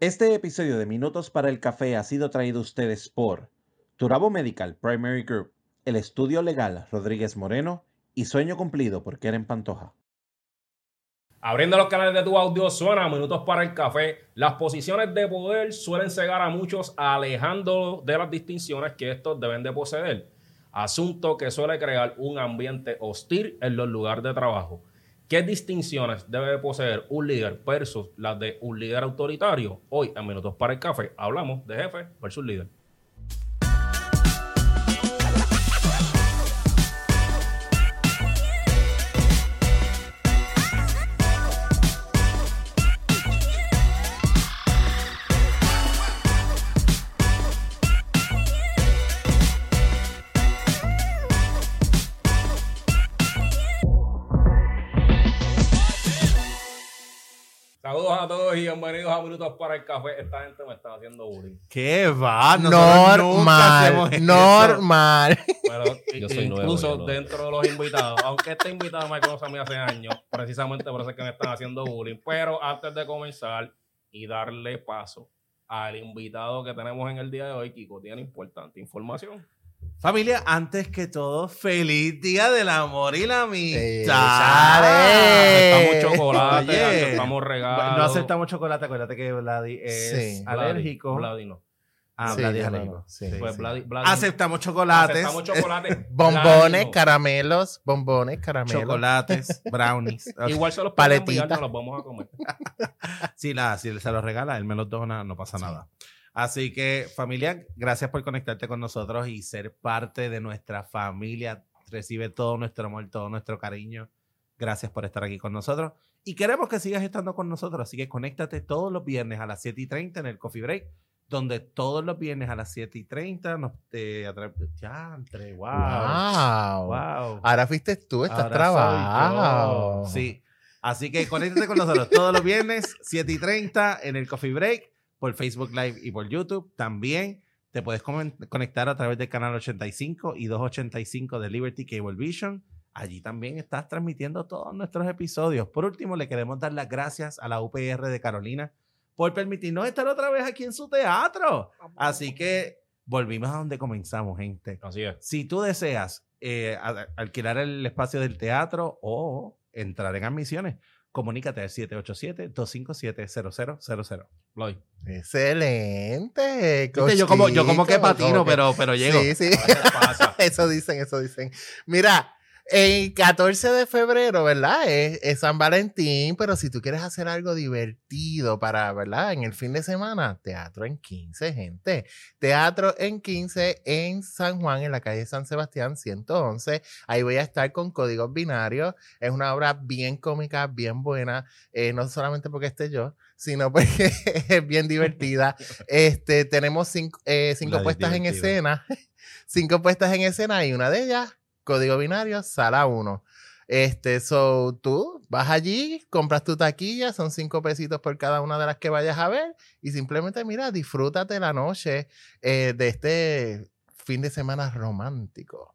Este episodio de Minutos para el Café ha sido traído a ustedes por Turabo Medical Primary Group, el estudio legal Rodríguez Moreno y Sueño Cumplido por Keren Pantoja. Abriendo los canales de tu audio suena Minutos para el Café. Las posiciones de poder suelen cegar a muchos alejando de las distinciones que estos deben de poseer. Asunto que suele crear un ambiente hostil en los lugares de trabajo. ¿Qué distinciones debe de poseer un líder versus las de un líder autoritario? Hoy en Minutos para el Café hablamos de jefe versus líder. Bienvenidos a Minutos para el Café. Esta gente me está haciendo bullying. ¿Qué va? Nosotros Normal, normal. Pero Yo soy nuevo, incluso no. dentro de los invitados, aunque este invitado me conoce a mí hace años, precisamente por eso es que me están haciendo bullying. Pero antes de comenzar y darle paso al invitado que tenemos en el día de hoy, Kiko tiene importante información. Familia, antes que todo, feliz día del amor y la Eh, amistad. chale. Aceptamos chocolate, Oye. aceptamos regalos. No aceptamos chocolate, acuérdate que Vladi es Sí. Alérgico. Vladi no. Ah, Sí, Vladi es no, alérgico. sí. Pues Vladi- Vladi- Aceptamos chocolates, aceptamos chocolate. Bombones, Vladi no. caramelos, bombones, caramelos. chocolates, brownies. Igual se los podemos Paletita. enviar, no los vamos a comer. Si, la, si se los regala, él me los dona, no pasa nada. Así que, familia, gracias por conectarte con nosotros y ser parte de nuestra familia. Recibe todo nuestro amor, todo nuestro cariño. Gracias por estar aquí con nosotros. Y queremos que sigas estando con nosotros. Así que conéctate todos los viernes a las 7 y 30 en el Coffee Break, donde todos los viernes a las 7 y 30 nos te entre, wow. Wow. Wow. Ahora fuiste tú, estás yo. Sí. Así que conéctate con nosotros todos los viernes, 7 y 30, en el Coffee Break, por Facebook Live y por YouTube. También te puedes conectar a través del canal 85 y 285 de Liberty Cable Vision. Allí también estás transmitiendo todos nuestros episodios. Por último, le queremos dar las gracias a la UPR de Carolina por permitirnos estar otra vez aquí en su teatro. Así que volvimos a donde comenzamos, gente. Así es. Si tú deseas eh, alquilar el espacio del teatro o entrar en admisiones, comunícate al 787-257-0000. Vladi. Excelente. Yo como, yo como que patino, como que- pero, pero llego. Sí, sí. Pasa. Eso dicen, eso dicen. Mira, el 14 de febrero, ¿verdad? Es, es San Valentín, pero si tú quieres hacer algo divertido para, ¿verdad? En el fin de semana, teatro en 15, gente. Teatro en 15 en San Juan, en la calle San Sebastián 111. Ahí voy a estar con Códigos Binarios. Es una obra bien cómica, bien buena, eh, no solamente porque esté yo, sino porque es bien divertida. Este, tenemos cinco, eh, cinco de puestas en escena. cinco puestas en escena y una de ellas, código binario, sala 1. Este, so tú vas allí, compras tu taquilla, son cinco pesitos por cada una de las que vayas a ver y simplemente mira, disfrútate la noche eh, de este fin de semana romántico.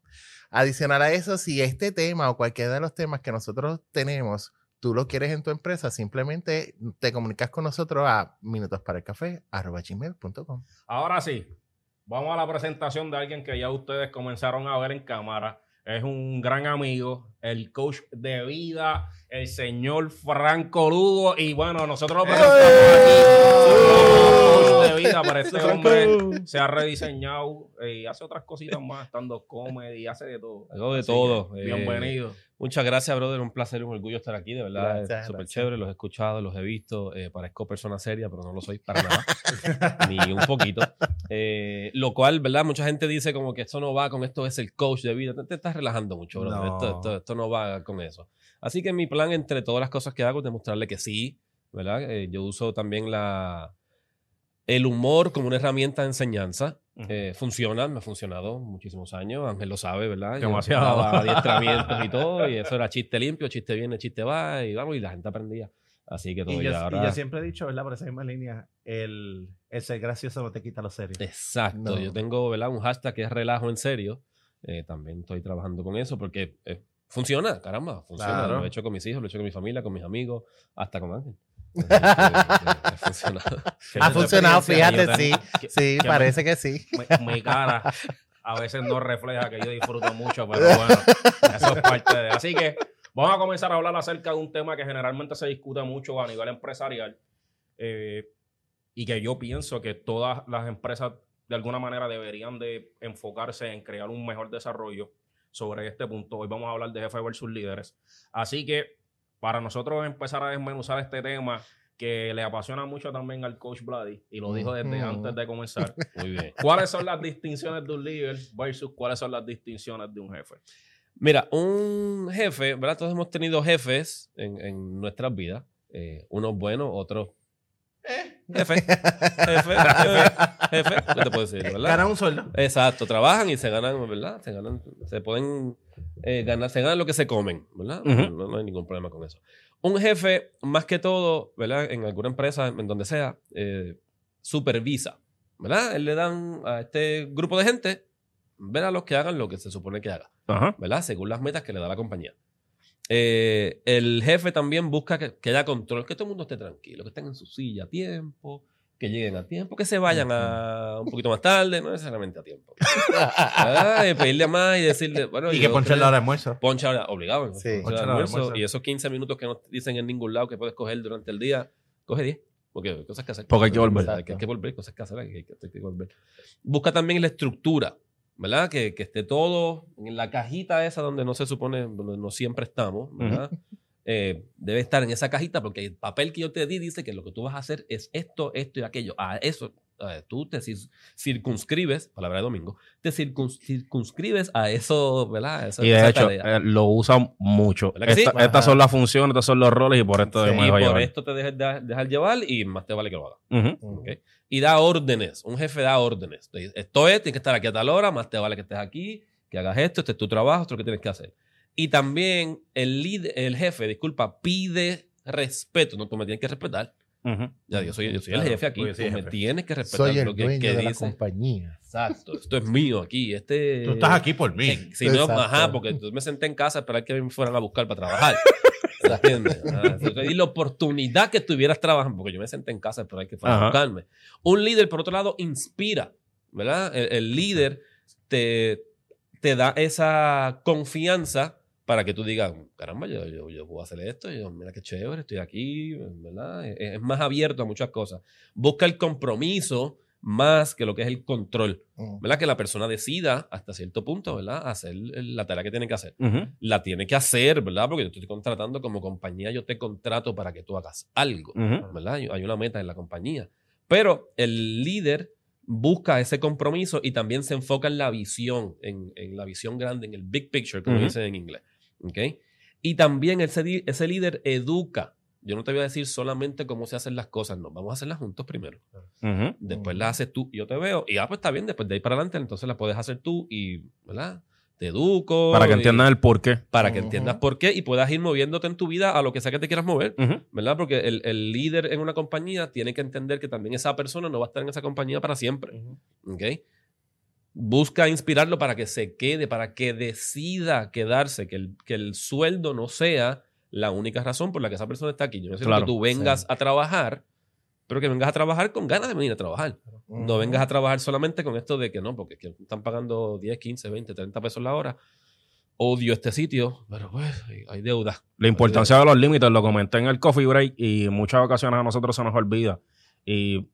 Adicional a eso, si este tema o cualquiera de los temas que nosotros tenemos, tú lo quieres en tu empresa, simplemente te comunicas con nosotros a minutosparaelcafé.com. Ahora sí, vamos a la presentación de alguien que ya ustedes comenzaron a ver en cámara. Es un gran amigo, el coach de vida, el señor Franco Lugo. Y bueno, nosotros lo presentamos aquí. Vida, pero este hombre se ha rediseñado y hace otras cositas más, estando comedy, hace de todo. Hago de Así todo. que, eh, bienvenido. Muchas gracias, brother. Un placer y un orgullo estar aquí, de verdad. Gracias, es súper chévere. Los he escuchado, los he visto. eh, parezco persona seria, pero no lo soy para nada. Ni un poquito. Eh, lo cual, ¿verdad? Mucha gente dice como que esto no va con esto, es el coach de vida. Te, te estás relajando mucho, brother. No. Esto, esto, esto no va con eso. Así que mi plan, entre todas las cosas que hago, es demostrarle que sí, ¿verdad? Eh, yo uso también la, el humor como una herramienta de enseñanza. Eh, funciona, me ha funcionado muchísimos años. Ángel lo sabe, ¿verdad? Yo Demasiado. daba adiestramientos y todo, y eso era chiste limpio, chiste viene, chiste va, y vamos, y la gente aprendía. Así que todo Y yo, ya y yo siempre he dicho, ¿verdad? Por esa misma línea, el, el ser gracioso no te quita lo serio. Exacto. No. Yo tengo, ¿verdad? Un hashtag que es relajo en serio. Eh, también estoy trabajando con eso porque eh, funciona, caramba, funciona. Claro. Lo he hecho con mis hijos, lo he hecho con mi familia, con mis amigos, hasta con Ángel. Ha funcionado. Ha funcionado, experiencia fíjate, sí. Sí, que- parece que sí. mi, mi cara a veces no refleja que yo disfruto mucho, pero bueno, eso es parte de. Así que vamos a comenzar a hablar acerca de un tema que generalmente se discute mucho a nivel empresarial eh, y que yo pienso que todas las empresas de alguna manera deberían de enfocarse en crear un mejor desarrollo sobre este punto. Hoy vamos a hablar de jefe versus líderes. Así que para nosotros empezar a desmenuzar este tema que le apasiona mucho también al coach Bloody y lo dijo desde antes de comenzar. Muy bien. ¿Cuáles son las distinciones de un líder versus cuáles son las distinciones de un jefe? Mira, un jefe, ¿verdad? Todos hemos tenido jefes en, en nuestras vidas. eh, unos buenos, otros. Eh, jefe. Jefe. Jefe. Jefe. ¿Qué te puedo decir, verdad? Gana un sueldo. Exacto, trabajan y se ganan, ¿verdad? Se ganan, se pueden eh, ganar, se ganan lo que se comen, ¿verdad? Ujú. no, no hay ningún problema con eso. Un jefe, más que todo, ¿verdad? En alguna empresa, en donde sea, eh, supervisa, ¿verdad? Él le dan a este grupo de gente, ver a los que hagan lo que se supone que haga, Ajá. ¿verdad? Según las metas que le da la compañía. Eh, el jefe también busca que, que haya control, que todo el mundo esté tranquilo, que estén en su silla a tiempo, que lleguen a tiempo, que se vayan a un poquito más tarde, no necesariamente a tiempo. Y pedirle más y decirle, bueno, Y que ponche la hora de almuerzo. Poncha hora- obligado. Sí. la hora almuerzo, almuerzo. Y esos 15 minutos que no te dicen en ningún lado que puedes coger durante el día, coge 10. Porque hay cosas que hacer. Porque hay que volver. Hay que, hay que volver, cosas que hacer, hay que, hay que- hay que volver. Busca también la estructura, ¿verdad? Que, que esté todo en la cajita esa donde no se supone, donde no siempre estamos, ¿verdad? Eh, debe estar en esa cajita porque el papel que yo te di dice que lo que tú vas a hacer es esto, esto y aquello. A eso, a tú te cir- circunscribes, palabra de domingo, te circuns- circunscribes a eso, ¿verdad? Esa- Y de hecho, eh, lo usan mucho. ¿Verdad que sí? Esta- estas son las funciones, estos son los roles y por esto Sí. debemos y por llevar. esto te dejes de- dejar llevar y más te vale que lo hagas. Ujú. ¿ok? Y da órdenes. Un jefe da órdenes. Esto es, tienes que estar aquí a tal hora, más te vale que estés aquí, que hagas esto, este es tu trabajo, esto es lo que tienes que hacer. Y también el, lead- el jefe, disculpa, pide respeto. No, tú me tienes que respetar. Ujú. Ya, yo soy, yo soy el Claro, jefe aquí. Tú el me jefe. tienes que respetar Soy el lo que, dueño que de la dice. compañía. Exacto. Esto es mío aquí. Este, Tú estás aquí por mí. Eh, si no, ajá, porque tú me senté en casa a esperar que me fueran a buscar para trabajar. ¿Entiendes? Te di la oportunidad que estuvieras trabajando, porque yo me senté en casa a esperar que fueran a buscarme. Un líder, por otro lado, inspira, ¿verdad? El, el líder te, te da esa confianza para que tú digas, caramba, yo, yo, yo puedo hacer esto, yo, mira qué chévere, estoy aquí, ¿verdad? Es, es más abierto a muchas cosas. Busca el compromiso más que lo que es el control. Mm. ¿verdad? Que la persona decida hasta cierto punto, ¿verdad? Hacer la tarea que tiene que hacer. La tiene que hacer, ¿verdad? Porque yo te estoy contratando como compañía, yo te contrato para que tú hagas algo, Ujú. ¿verdad? Hay- una meta en la compañía. Pero el líder busca ese compromiso y también se enfoca en la visión, en, en la visión grande, en el big picture, como dicen en inglés. ¿Ok? Y también ese, ese líder educa. Yo no te voy a decir solamente cómo se hacen las cosas, no, vamos a hacerlas juntos primero. Ujú. Después Mm. las haces tú y yo te veo. Y ah, pues está bien, después de ahí para adelante, entonces las puedes hacer tú y, ¿verdad? Te educo. Para que entiendan el porqué. Para que Ujú. entiendas por qué y puedas ir moviéndote en tu vida a lo que sea que te quieras mover, Ujú. ¿verdad? Porque el, el líder en una compañía tiene que entender que también esa persona no va a estar en esa compañía para siempre, ¿ok? Busca inspirarlo para que se quede, para que decida quedarse, que el, que el sueldo no sea la única razón por la que esa persona está aquí. Yo necesito Claro, que tú vengas sí. a trabajar, pero que vengas a trabajar con ganas de venir a trabajar. No vengas a trabajar solamente con esto de que no, porque es que están pagando 10, 15, 20, 30 pesos la hora. Odio este sitio, pero pues hay, hay deuda. La importancia de los límites lo comenté en el coffee break y en muchas ocasiones a nosotros se nos olvida. Y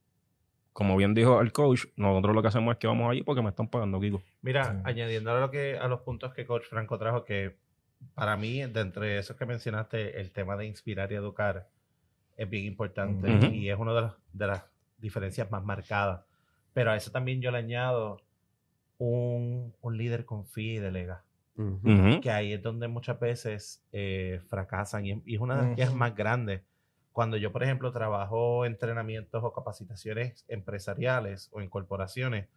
como bien dijo el coach, nosotros lo que hacemos es que vamos allí porque me están pagando, Kiko. Mira, Sí. añadiendo a, lo que, a los puntos que Coach Franco trajo, que para mí, de entre esos que mencionaste, el tema de inspirar y educar es bien importante Ujú. y es una de las, de las diferencias más marcadas. Pero a eso también yo le añado un, un líder confía y delega. Ujú. Ujú. que ahí es donde muchas veces eh, fracasan y, y es una de las quejas Ujú. más grandes. Cuando yo, por ejemplo, trabajo entrenamientos o capacitaciones empresariales o en corporaciones,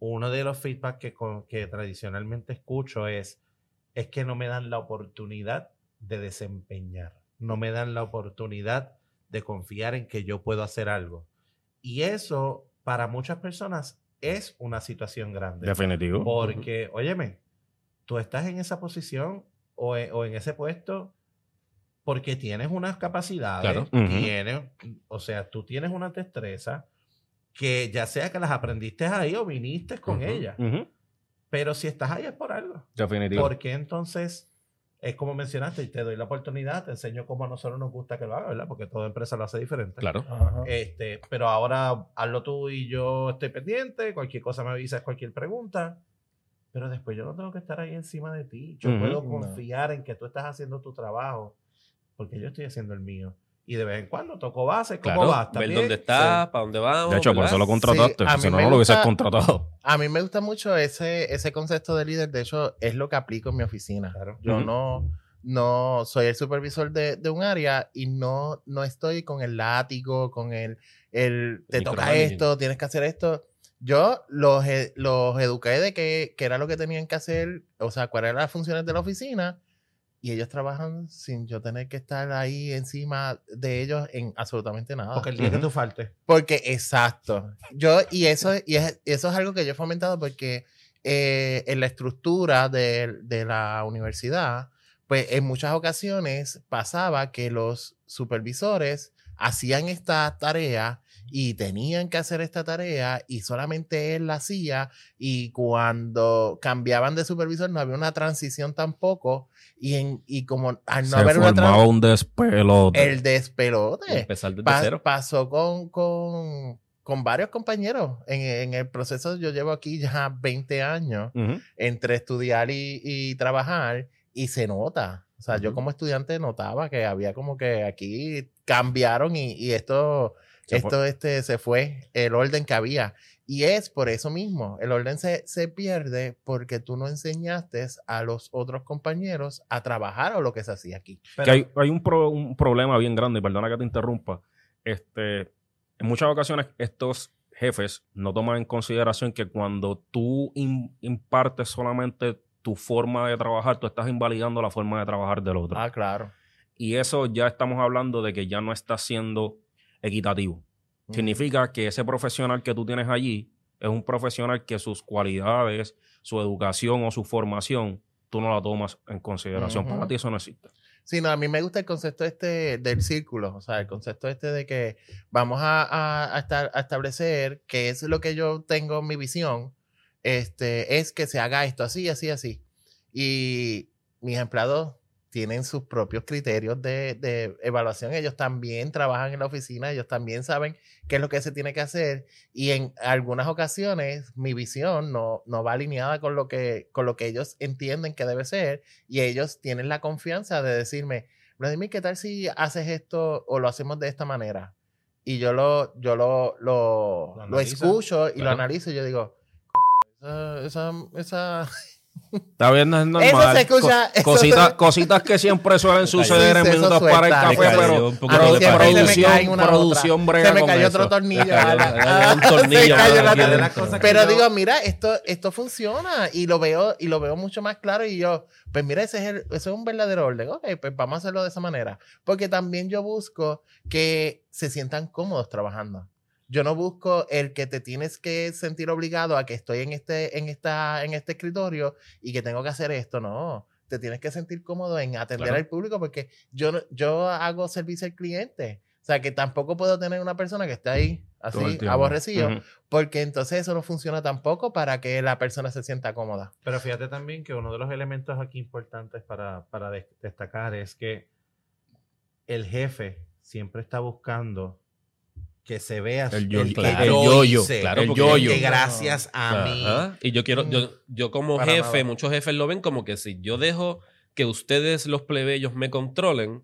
uno de los feedback que, tradicionalmente escucho es, es que no me dan la oportunidad de desempeñar, no me dan la oportunidad de confiar en que yo puedo hacer algo. Y eso para muchas personas es una situación grande. Definitivo. Porque, óyeme, tú estás en esa posición o o en ese puesto porque tienes unas capacidades, Claro. Ujú. tienes, o sea, tú tienes una destreza que ya sea que las aprendiste ahí o viniste con Ujú. ellas. Ujú. Pero si estás ahí es por algo. Definitivo. ¿Por qué entonces es como mencionaste y te doy la oportunidad, te enseño cómo a nosotros nos gusta que lo haga, ¿verdad? Porque toda empresa lo hace diferente. Claro. Este, pero ahora hazlo tú y yo estoy pendiente, cualquier cosa me avisas, cualquier pregunta. Pero después yo no tengo que estar ahí encima de ti. Yo Ujú. puedo No. confiar en que tú estás haciendo tu trabajo porque yo estoy haciendo el mío. Y de vez en cuando toco base, ¿cómo Claro. Ver dónde está, para dónde vamos. de hecho, por ¿verdad? eso lo contrataste. Sí, si no, no lo hubieses contratado. A mí me gusta mucho ese, ese concepto de líder. De hecho, es lo que aplico en mi oficina. Claro. Yo Ujú. no, no soy el supervisor de, de un área y no, no estoy con el látigo, con el, el te toca Micromanaging. esto, tienes que hacer esto. Yo los, e- los eduqué de que, que era lo que tenían que hacer, o sea, cuáles eran las funciones de la oficina y ellos trabajan sin yo tener que estar ahí encima de ellos en absolutamente nada. Porque el día que tú faltes. Porque, exacto. Yo, y eso, y es- eso es algo que yo he fomentado porque eh, en la estructura de, de la universidad, pues en muchas ocasiones pasaba que los supervisores hacían esta tarea y tenían que hacer esta tarea y solamente él la hacía y cuando cambiaban de supervisor no había una transición tampoco y, en, y como al no Se haber una formaba transición, un despelote. el despelote. Empezar desde Pa- cero. pasó con, con, con varios compañeros. En, en el proceso yo llevo aquí ya 20 años Ujú. entre estudiar y, y trabajar y se nota. O sea, yo Ujú. como estudiante notaba que había como que aquí cambiaron y, y esto, Se esto este, se fue el orden que había. Y es por eso mismo, el orden se, se pierde porque tú no enseñaste a los otros compañeros a trabajar o lo que se hacía aquí. que hay, hay un, pro- un problema bien grande, y perdona que te interrumpa. Este, en muchas ocasiones estos jefes no toman en consideración que cuando tú im- impartes solamente tu forma de trabajar, tú estás invalidando la forma de trabajar del otro. Ah, claro. Y eso ya estamos hablando de que ya no está siendo equitativo. Significa que ese profesional que tú tienes allí es un profesional que sus cualidades, su educación o su formación, tú no la tomas en consideración. Para ti eso no existe. Sí, no, a mí me gusta el concepto este del círculo, o sea, el concepto este de que vamos a, a- a estar- a establecer que es lo que yo tengo, mi visión, este, es que se haga esto así, así, así. Y mis empleados tienen sus propios criterios de, de evaluación, ellos también trabajan en la oficina, ellos también saben qué es lo que se tiene que hacer y en algunas ocasiones mi visión no, no va alineada con lo, que, con lo que ellos entienden que debe ser y ellos tienen la confianza de decirme, Vladimir, ¿qué tal si haces esto o lo hacemos de esta manera? Y yo lo, yo lo, lo, Lo lo escucho y lo claro. analizo y yo digo, esa, esa, esa- Está bien, no es normal. Eso se escucha, Co- eso cositas, se- cositas que siempre suelen suceder en minutos para el café, cayó. pero me producción, producción brega Se me cayó otro tornillo. Pero digo, mira, esto, esto funciona y lo veo y lo veo mucho más claro y yo, pues mira, ese es, el- ese es un verdadero orden. Ok, pues vamos a hacerlo de esa manera. Porque también yo busco que se sientan cómodos trabajando. Yo no busco el que te tienes que sentir obligado a que estoy en este, en esta, en este escritorio y que tengo que hacer esto. No, te tienes que sentir cómodo en atender Claro. al público porque yo, no- yo hago servicio al cliente. O sea, que tampoco puedo tener una persona que esté ahí así, aborrecido, porque entonces eso no funciona tampoco para que la persona se sienta cómoda. Pero fíjate también que uno de los elementos aquí importantes para, para des- destacar es que el jefe siempre está buscando que se vea El yo- que claro, yo el yo-yo, hice, claro, el yo-yo. que gracias a mí. Ajá. Y yo quiero, yo, yo como Para jefe, nada. muchos jefes lo ven como que si yo dejo que ustedes, los plebeyos, me controlen,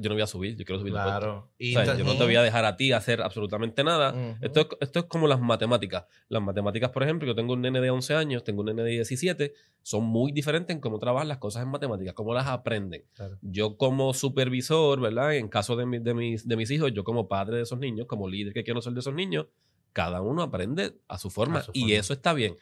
yo no voy a subir, yo quiero subir de. Claro. Y O sea, yo no te voy a dejar a ti hacer absolutamente nada. Ujú. Esto, es, esto es como las matemáticas. Las matemáticas, por ejemplo, yo tengo un nene de 11 años, tengo un nene de 17, son muy diferentes en cómo trabajan las cosas en matemáticas, cómo las aprenden. Claro. Yo como supervisor, ¿verdad? En caso de, mi- de, mis, de mis hijos, yo como padre de esos niños, como líder que quiero ser de esos niños, cada uno aprende a su forma. A su y forma. eso está bien.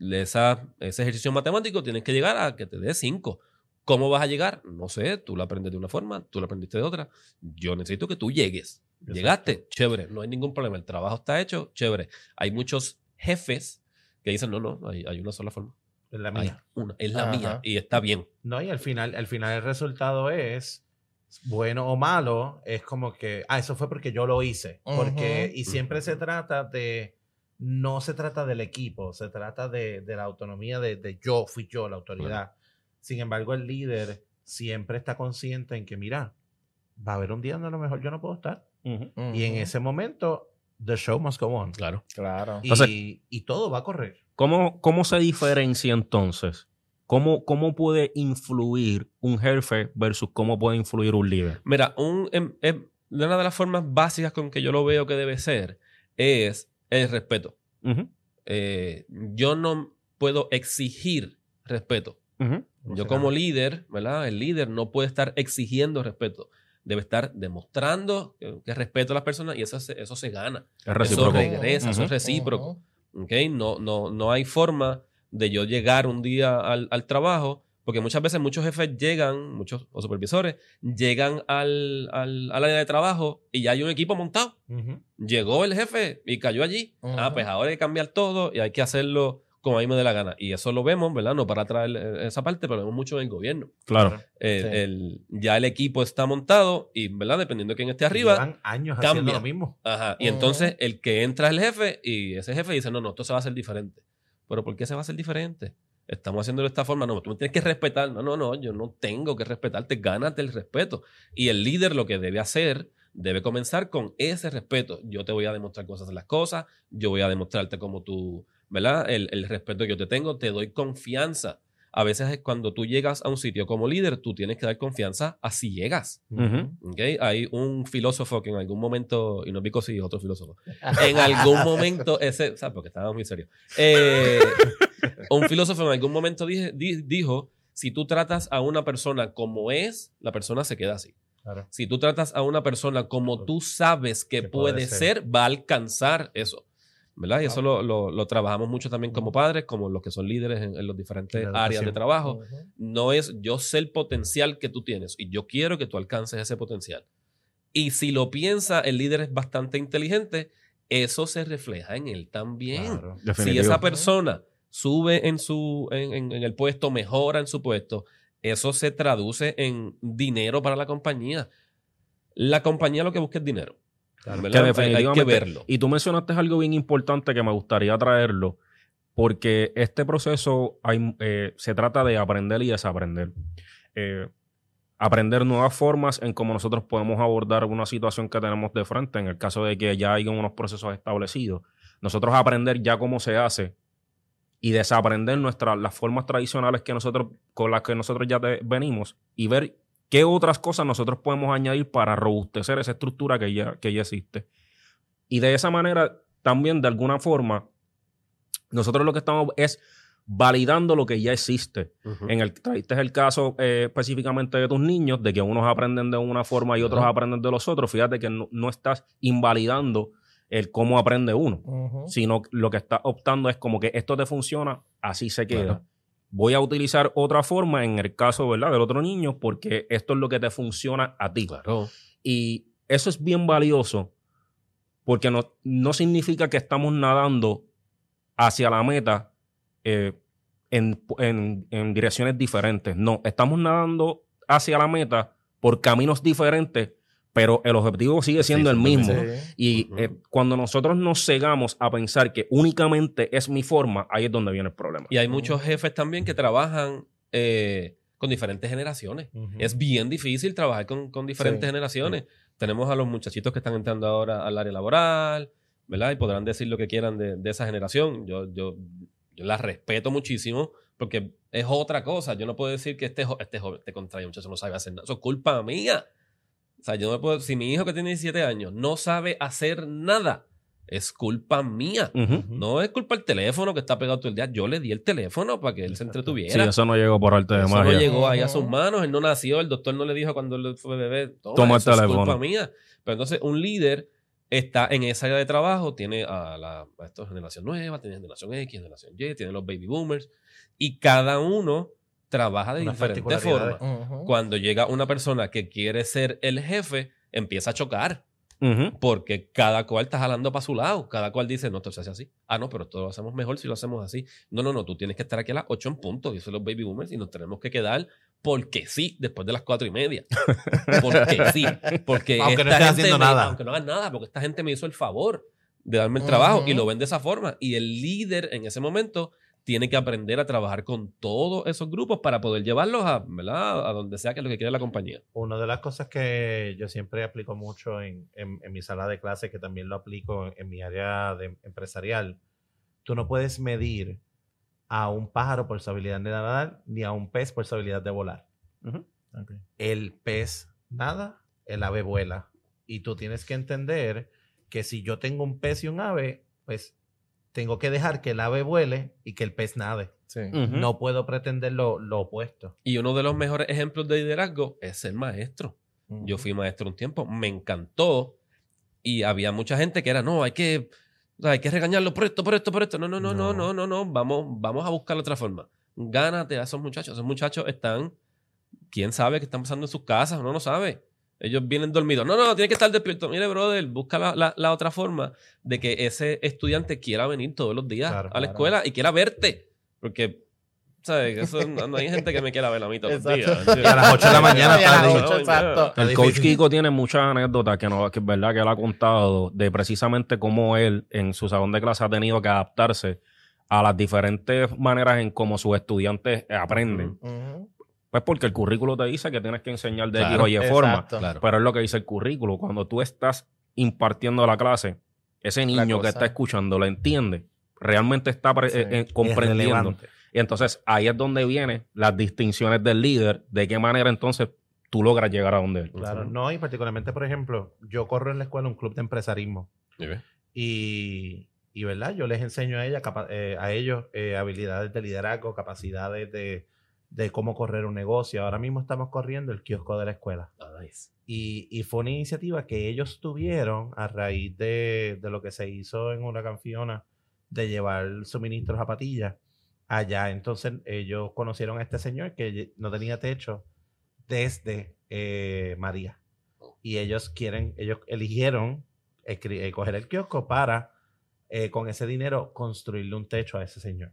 Esa, ese ejercicio matemático tienes que llegar a que te dé 5. ¿Cómo vas a llegar? No sé, tú lo aprendes de una forma, tú lo aprendiste de otra. Yo necesito que tú llegues. Exacto. Llegaste, chévere, no hay ningún problema. El trabajo está hecho, chévere. Hay muchos jefes que dicen, no, no, hay, hay una sola forma. Es la Hay mía. una, es la Ajá. mía y está bien. No, y al final, al final el resultado es bueno o malo, es como que, ah, eso fue porque yo lo hice. Porque, Ujú. y siempre se trata de, no se trata del equipo, se trata de, de la autonomía de, de yo, fui yo la autoridad. Sin embargo, el líder siempre está consciente en que, mira, va a haber un día donde a lo mejor yo no puedo estar. Y en ese momento, the show must go on. Claro. Claro. Y, Entonces- y todo va a correr. ¿Cómo, ¿Cómo se diferencia entonces? ¿Cómo, ¿Cómo puede influir un jefe versus cómo puede influir un líder? Mira, un, em- em, una de las formas básicas con que yo lo veo que debe ser es el respeto. Eh, yo no puedo exigir respeto. Yo como líder, ¿verdad? El líder no puede estar exigiendo respeto. Debe estar demostrando que, que respeto a las personas y eso se, eso se gana. Es Eso recíproco. regresa, eso es recíproco. Ujú. ¿ok? No, no, no hay forma de yo llegar un día al, al trabajo, porque muchas veces muchos jefes llegan, muchos o supervisores, llegan al, al, al área de trabajo y ya hay un equipo montado. Llegó el jefe y cayó allí. Ah, pues ahora hay que cambiar todo y hay que hacerlo como a mí me dé la gana. Y eso lo vemos, ¿verdad? No para traer eh, esa parte, pero lo vemos mucho en el gobierno. Claro. Eh, Sí. el- ya el equipo está montado y, ¿verdad? Dependiendo de quién esté arriba, Llevan años haciendo lo mismo. Ajá. Y entonces el que entra es el jefe y ese jefe dice, no, no, esto se va a hacer diferente. Pero ¿por qué se va a hacer diferente? Estamos haciéndolo de esta forma. No, tú me tienes que respetar. No, no, no, yo no tengo que respetarte. Gánate el respeto. Y el líder lo que debe hacer, debe comenzar con ese respeto. Yo te voy a demostrar hacen las cosas. Yo voy a demostrarte cómo tú, ¿verdad? El, el respeto que yo te tengo. Te doy confianza. A veces es cuando tú llegas a un sitio como líder, tú tienes que dar confianza a si llegas. Ujú. ¿ok? Hay un filósofo que en algún momento, y no Vico sí, otro filósofo, en algún momento, ese, ¿sabes? Porque estaba muy serio. Eh, un filósofo en algún momento dije- di- dijo, si tú tratas a una persona como es, la persona se queda así. Claro. Si tú tratas a una persona como tú sabes que, Que puede, puede ser. ser. va a alcanzar eso. ¿Verdad? Y eso lo, lo- lo trabajamos mucho también como padres, como los que son líderes en, en los diferentes áreas de trabajo no es yo sé el potencial que tú tienes y yo quiero que tú alcances ese potencial. Y si lo piensa, el líder es bastante inteligente, eso se refleja en él también. Claro. Si esa persona sube en, su, en, en- en el puesto, mejora en su puesto, eso se traduce en dinero para la compañía. La compañía lo que busca es dinero. Que Hay, que verlo. Y tú mencionaste algo bien importante que me gustaría traerlo, porque este proceso hay, eh, se trata de aprender y desaprender. Eh, aprender nuevas formas en cómo nosotros podemos abordar una situación que tenemos de frente, en el caso de que ya hay unos procesos establecidos. Nosotros aprender ya cómo se hace y desaprender nuestras las formas tradicionales que nosotros, con las que nosotros ya te- venimos y ver qué otras cosas nosotros podemos añadir para robustecer esa estructura que ya, que ya existe. Y de esa manera, también de alguna forma, nosotros lo que estamos es validando lo que ya existe. En el, traíste el caso eh, específicamente de tus niños, de que unos aprenden de una forma y otros aprenden de los otros. Fíjate que no, no estás invalidando el cómo aprende uno, sino lo que estás optando es como que esto te funciona, así se queda. Claro. Voy a utilizar otra forma en el caso ¿verdad? del otro niño porque esto es lo que te funciona a ti. Claro. Y eso es bien valioso porque no, no significa que estamos nadando hacia la meta eh, en, en- en direcciones diferentes. No, estamos nadando hacia la meta por caminos diferentes, pero el objetivo sigue siendo el mismo. Sí. Y Ujú. eh, cuando nosotros nos cegamos a pensar que únicamente es mi forma, ahí es donde viene el problema. Y hay muchos jefes también que trabajan eh, con diferentes generaciones. Ujú. Es bien difícil trabajar con, con diferentes Sí. generaciones. Tenemos a los muchachitos que están entrando ahora al área laboral, ¿verdad? Y podrán decir lo que quieran de, de esa generación. Yo, yo, yo la respeto muchísimo porque es otra cosa. Yo no puedo decir que este, jo- este joven, este contrario muchacho no sabe hacer nada. Eso es culpa mía. O sea, yo no puedo, si mi hijo que tiene 17 años no sabe hacer nada, es culpa mía. Ujú. No es culpa del teléfono que está pegado todo el día. Yo le di el teléfono para que él se entretuviera. Sí, eso no llegó por arte de Eso no magia. llegó ahí a sus manos, él no nació, el doctor no le dijo cuando él fue bebé, toma, Toma el eso es teléfono. culpa mía. Pero entonces un líder está en esa área de trabajo, tiene a la a esta generación nueva, tiene generación X, generación Y, tiene los baby boomers, y cada uno trabaja de Unas diferente forma. Ujú. Cuando llega una persona que quiere ser el jefe, empieza a chocar. Ujú. Porque cada cual está jalando para su lado. Cada cual dice, no, esto se hace así. Ah, no, pero esto lo hacemos mejor si lo hacemos así. No, no, no, tú tienes que estar aquí a las 8 en punto. Y eso son los baby boomers y nos tenemos que quedar porque sí, después de las cuatro y media. Porque sí. Porque Aunque no esta estés haciendo me- nada. Aunque no hagas nada, porque esta gente me hizo el favor de darme el trabajo y lo ven de esa forma. Y el líder en ese momento tiene que aprender a trabajar con todos esos grupos para poder llevarlos a, ¿verdad? a donde sea que es lo que quiere la compañía. Una de las cosas que yo siempre aplico mucho en, en- en mi sala de clase, que también lo aplico en, en mi área de empresarial, tú no puedes medir a un pájaro por su habilidad de nadar ni a un pez por su habilidad de volar. El pez nada, el ave vuela. Y tú tienes que entender que si yo tengo un pez y un ave, pues tengo que dejar que el ave vuele y que el pez nade. Sí. No puedo pretender lo, lo opuesto. Y uno de los mejores ejemplos de liderazgo es ser maestro. Yo fui maestro un tiempo, me encantó. Y había mucha gente que era, no, hay que, hay que regañarlo por esto, por esto, por esto. No, no, no, no, no, no, no. Vamos, vamos a buscar otra forma. Gánate a esos muchachos. Esos muchachos están, quién sabe qué están pasando en sus casas, uno no sabe. Ellos vienen dormidos. No, no, tiene que estar despierto. Mire, brother, busca la, la- la otra forma de que ese estudiante quiera venir todos los días Claro, a la claro. escuela y quiera verte. Porque, ¿sabes? Que Eso, no, no hay gente que me quiera ver a mí todos los días. Y a las 8 de la mañana está exacto. El coach. Kiko tiene muchas anécdotas que, no, que es verdad que él ha contado de precisamente cómo él en su salón de clase ha tenido que adaptarse a las diferentes maneras en cómo sus estudiantes aprenden. Pues porque el currículo te dice que tienes que enseñar de Claro, X o Y forma. Exacto. Claro. Pero es lo que dice el currículo. Cuando tú estás impartiendo la clase, ese La niño que está escuchando lo entiende. Realmente está Sí. eh, eh, Es comprendiendo. relevante. Y entonces ahí es donde vienen las distinciones del líder, de qué manera entonces tú logras llegar a donde él. Claro, no, y particularmente, por ejemplo, yo corro en la escuela un club de empresarismo y, y, ¿verdad? Yo les enseño a, ella, capa- eh, a ellos eh, habilidades de liderazgo, capacidades de, de cómo correr un negocio. Ahora mismo estamos corriendo el kiosco de la escuela. Nice. Y, y fue una iniciativa que ellos tuvieron a raíz de, de lo que se hizo en Huracán Fiona de llevar suministros a patillas allá. Entonces ellos conocieron a este señor que no tenía techo desde eh, María. Y ellos quieren, ellos eligieron eh, coger el kiosco para eh, con ese dinero construirle un techo a ese señor.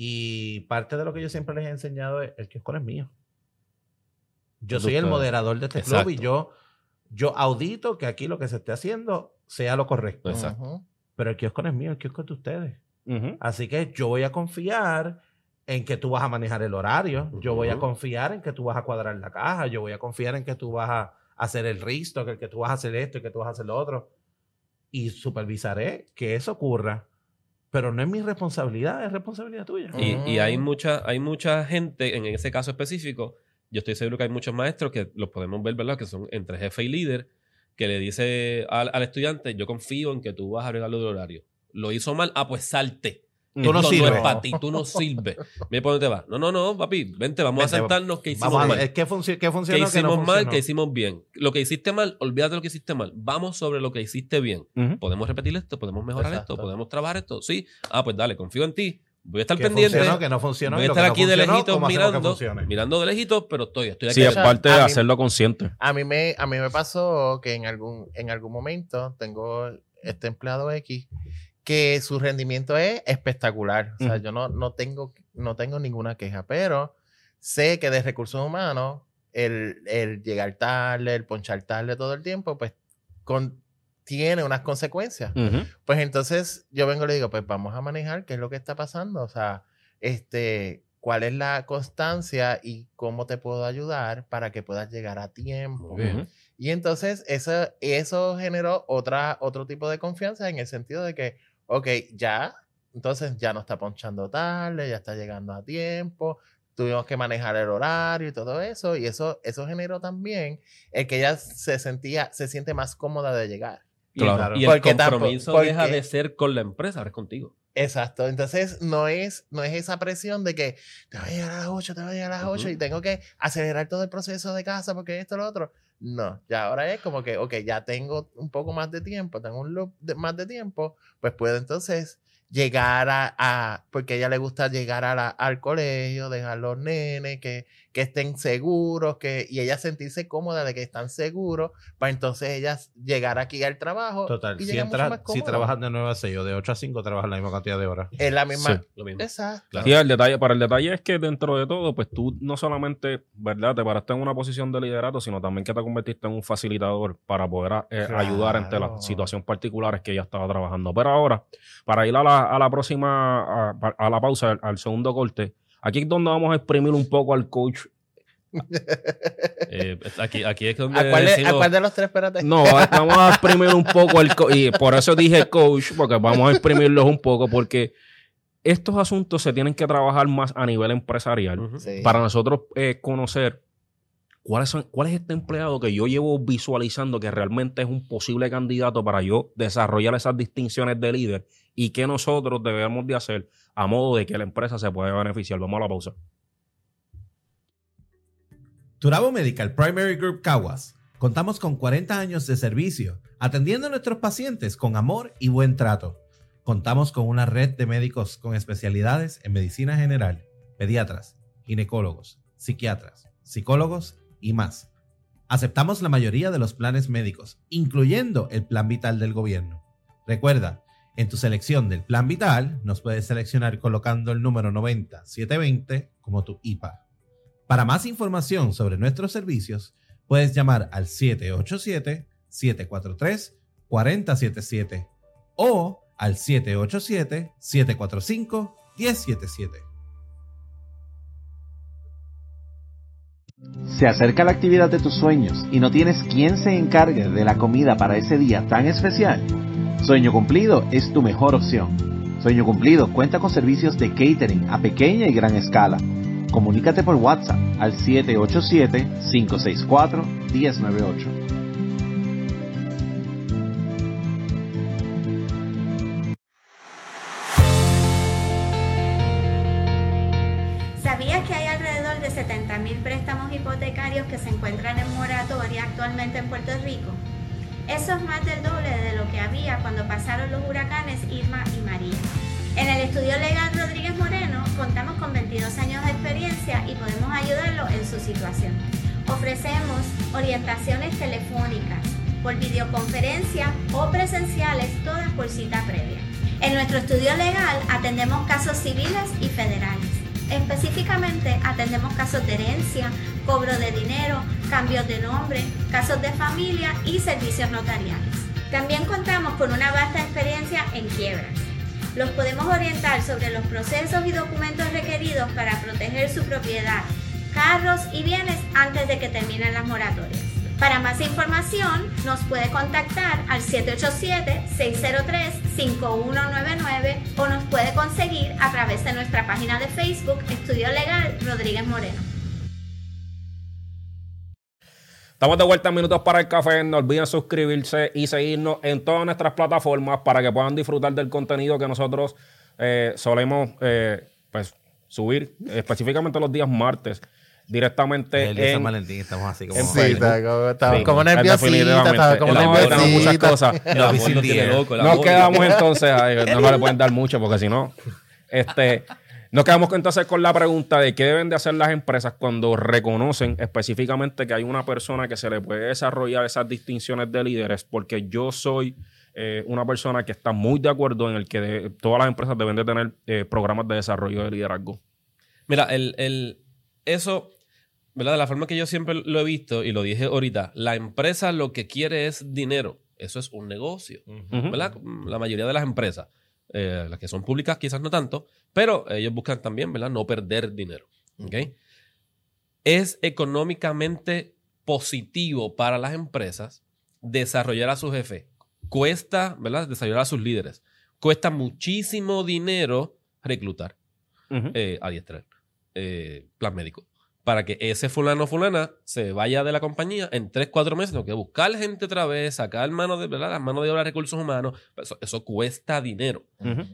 Y parte de lo que yo siempre les he enseñado es el kiosco es mío. Yo soy el moderador de este Exacto. club y yo, yo audito que aquí lo que se esté haciendo sea lo correcto. Exacto. Pero el kiosco no es mío, el kiosco es de ustedes. Así que yo voy a confiar en que tú vas a manejar el horario. Yo voy a confiar en que tú vas a cuadrar la caja. Yo voy a confiar en que tú vas a hacer el risto, que, que tú vas a hacer esto y que tú vas a hacer lo otro. Y supervisaré que eso ocurra. Pero no es mi responsabilidad, es responsabilidad tuya. Y, y hay, Mm. mucha, hay mucha gente, en ese caso específico, yo estoy seguro que hay muchos maestros que los podemos ver, ¿verdad? Que son entre jefe y líder, que le dice al, al estudiante, yo confío en que tú vas a arreglar lo del horario. Lo hizo mal, ah, pues salte. Tú no sirves. es para ti, tú no sirves. Mira por dónde te vas. No, no, no, papi, vente, vamos Vente, a sentarnos que hicimos Vamos a mal. ver, ¿qué, funci- qué hicimos no mal? funcionó? ¿Qué hicimos bien? Lo que hiciste mal, olvídate de lo que hiciste mal. Vamos sobre lo que hiciste bien. ¿Podemos repetir esto? ¿Podemos mejorar Exacto. esto? ¿Podemos trabajar esto? Sí. Ah, pues dale, confío en ti. Voy a estar ¿Qué pendiente. funcionó, que no funcionó? Voy a estar que no aquí de lejitos ¿cómo hacemos que mirando, mirando de lejitos, pero estoy, estoy aquí. Sí, es O sea, parte de a mí- hacerlo consciente. A mí me, a mí me pasó que en algún, en algún momento tengo este empleado X que su rendimiento es espectacular. O sea, yo no, no, tengo, no tengo ninguna queja, pero sé que de recursos humanos, el, el llegar tarde, el ponchar tarde todo el tiempo, pues con, tiene unas consecuencias. Pues entonces yo vengo y le digo, pues vamos a manejar qué es lo que está pasando. O sea, este, cuál es la constancia y cómo te puedo ayudar para que puedas llegar a tiempo. Y entonces eso, eso generó otra, otro tipo de confianza en el sentido de que, ok, ya, entonces ya no está ponchando tarde, ya está llegando a tiempo, tuvimos que manejar el horario y todo eso, y eso, eso generó también el que ella se sentía, se siente más cómoda de llegar. Claro. y el Porque tampoco- compromiso porque- deja de ser con la empresa, ahora es contigo. Exacto, entonces no es, no es esa presión de que te voy a llegar a las 8, te voy a llegar a las 8 Ujú. y tengo que acelerar todo el proceso de casa porque esto, lo otro. No, ya ahora es como que, ok, ya tengo un poco más de tiempo, tengo un loop de- más de tiempo, pues puedo entonces llegar a, a- porque a ella le gusta llegar a la- al colegio, dejar los nenes, que, que estén seguros, que, y ella sentirse cómoda de que están seguros, para entonces ella llegar aquí al trabajo. Total, y si, entra- más si trabajan de 9 a 6 o de 8 a 5, trabajan la misma cantidad de horas. Es la misma. Sí. Lo mismo. Exacto. Sí, el detalle, para el detalle es que dentro de todo, pues tú no solamente, ¿verdad? Te paraste en una posición de liderato, sino también que te convertiste en un facilitador para poder eh, ayudar entre Claro. las situaciones particulares que ella estaba trabajando. Pero ahora, para ir a la, a la próxima, a, a la pausa, al, al segundo corte, aquí es donde vamos a exprimir un poco al coach. Eh, aquí, aquí es donde ¿A cuál, de, decimos- a cuál de los tres, espérate? No, va- vamos a exprimir un poco el coach. Y por eso dije coach, porque vamos a exprimirlos un poco, porque estos asuntos se tienen que trabajar más a nivel empresarial. Sí. para nosotros eh, conocer cuáles son, cuál es este empleado que yo llevo visualizando que realmente es un posible candidato para yo desarrollar esas distinciones de líder y qué nosotros debemos de hacer a modo de que la empresa se pueda beneficiar. Vamos a la pausa. Turabo Medical Primary Group Caguas. Contamos con 40 años de servicio, atendiendo a nuestros pacientes con amor y buen trato. Contamos con una red de médicos con especialidades en medicina general, pediatras, ginecólogos, psiquiatras, psicólogos y más. Aceptamos la mayoría de los planes médicos, incluyendo el plan vital del gobierno. Recuerda, en tu selección del plan vital nos puedes seleccionar colocando el número 90720 como tu IPA. Para más información sobre nuestros servicios, puedes llamar al 787-743-4077 o al 787-745-1077. Se acerca la actividad de tus sueños y no tienes quien se encargue de la comida para ese día tan especial. Sueño Cumplido es tu mejor opción. Sueño Cumplido cuenta con servicios de catering a pequeña y gran escala. Comunícate por WhatsApp al 787-564-1098. ¿Sabías que hay alrededor de 70.000 préstamos hipotecarios que se encuentran en moratoria actualmente en Puerto? Eso es más del doble de lo que había cuando pasaron los huracanes Irma y María. En el estudio legal Rodríguez Moreno contamos con 22 años de experiencia y podemos ayudarlo en su situación. Ofrecemos orientaciones telefónicas, por videoconferencia o presenciales, todas por cita previa. En nuestro estudio legal atendemos casos civiles y federales. Específicamente atendemos casos de herencia, cobro de dinero, cambios de nombre, casos de familia y servicios notariales. También contamos con una vasta experiencia en quiebras. Los podemos orientar sobre los procesos y documentos requeridos para proteger su propiedad, carros y bienes antes de que terminen las moratorias. Para más información, nos puede contactar al 787-603-5199 o nos puede conseguir a través de nuestra página de Facebook Estudio Legal Rodríguez Moreno. Estamos de vuelta en Minutos para el Café. No olviden suscribirse y seguirnos en todas nuestras plataformas para que puedan disfrutar del contenido que nosotros eh, solemos eh, pues, subir, específicamente los días martes, directamente El día de San en, Valentín estamos así como... en Sí, estaba como, estaba Sí, como nerviosita, como muchas cosas. Lo tiene loco. el Nos amor. quedamos entonces, ay, no, no le pueden dar mucho porque si no, este, nos quedamos entonces con la pregunta de qué deben de hacer las empresas cuando reconocen específicamente que hay una persona que se le puede desarrollar esas distinciones de líderes, porque yo soy eh, una persona que está muy de acuerdo en el que de- todas las empresas deben de tener eh, programas de desarrollo de liderazgo. Mira, el, el- eso, ¿verdad? De la forma que yo siempre lo he visto y lo dije ahorita, la empresa lo que quiere es dinero. Eso es un negocio, Ujú. ¿verdad? La mayoría de las empresas, eh, las que son públicas quizás no tanto, pero ellos buscan también, ¿verdad? No perder dinero, ¿ok? Es económicamente positivo para las empresas desarrollar a su jefe. Cuesta, ¿verdad? Desarrollar a sus líderes. Cuesta muchísimo dinero reclutar Ujú. eh, adiestrar, eh, plan médico. Para que ese fulano o fulana se vaya de la compañía en 3, 4 meses, tengo que buscar gente otra vez, sacar mano de, ¿verdad? las manos de obra de recursos humanos. Eso, eso cuesta dinero.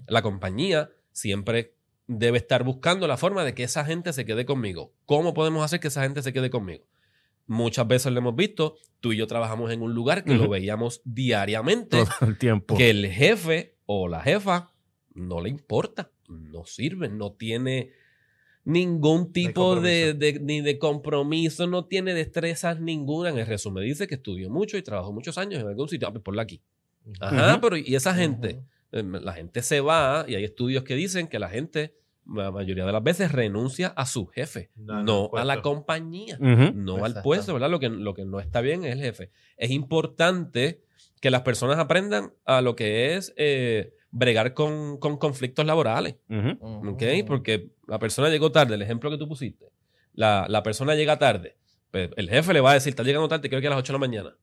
La compañía siempre debe estar buscando la forma de que esa gente se quede conmigo. ¿Cómo podemos hacer que esa gente se quede conmigo? Muchas veces lo hemos visto, tú y yo trabajamos en un lugar que lo veíamos diariamente Todo el tiempo. que el jefe o la jefa no le importa, no sirve, no tiene ningún tipo de, de- ni de compromiso, no tiene destrezas ninguna. En el resumen dice que estudió mucho y trabajó muchos años en algún sitio. Ah, pues ponla aquí. Ajá, pero y esa gente, eh, la gente se va y hay estudios que dicen que la gente, la mayoría de las veces, renuncia a su jefe, No, a la compañía, no al puesto, ¿verdad? Lo que, lo que no está bien es el jefe. Es importante que las personas aprendan a lo que es eh, bregar con, con conflictos laborales. Ujú. ¿Ok? Porque la persona llegó tarde, el ejemplo que tú pusiste. La, la persona llega tarde. pues, el jefe le va a decir, está llegando tarde, quiero que a las 8 de la mañana.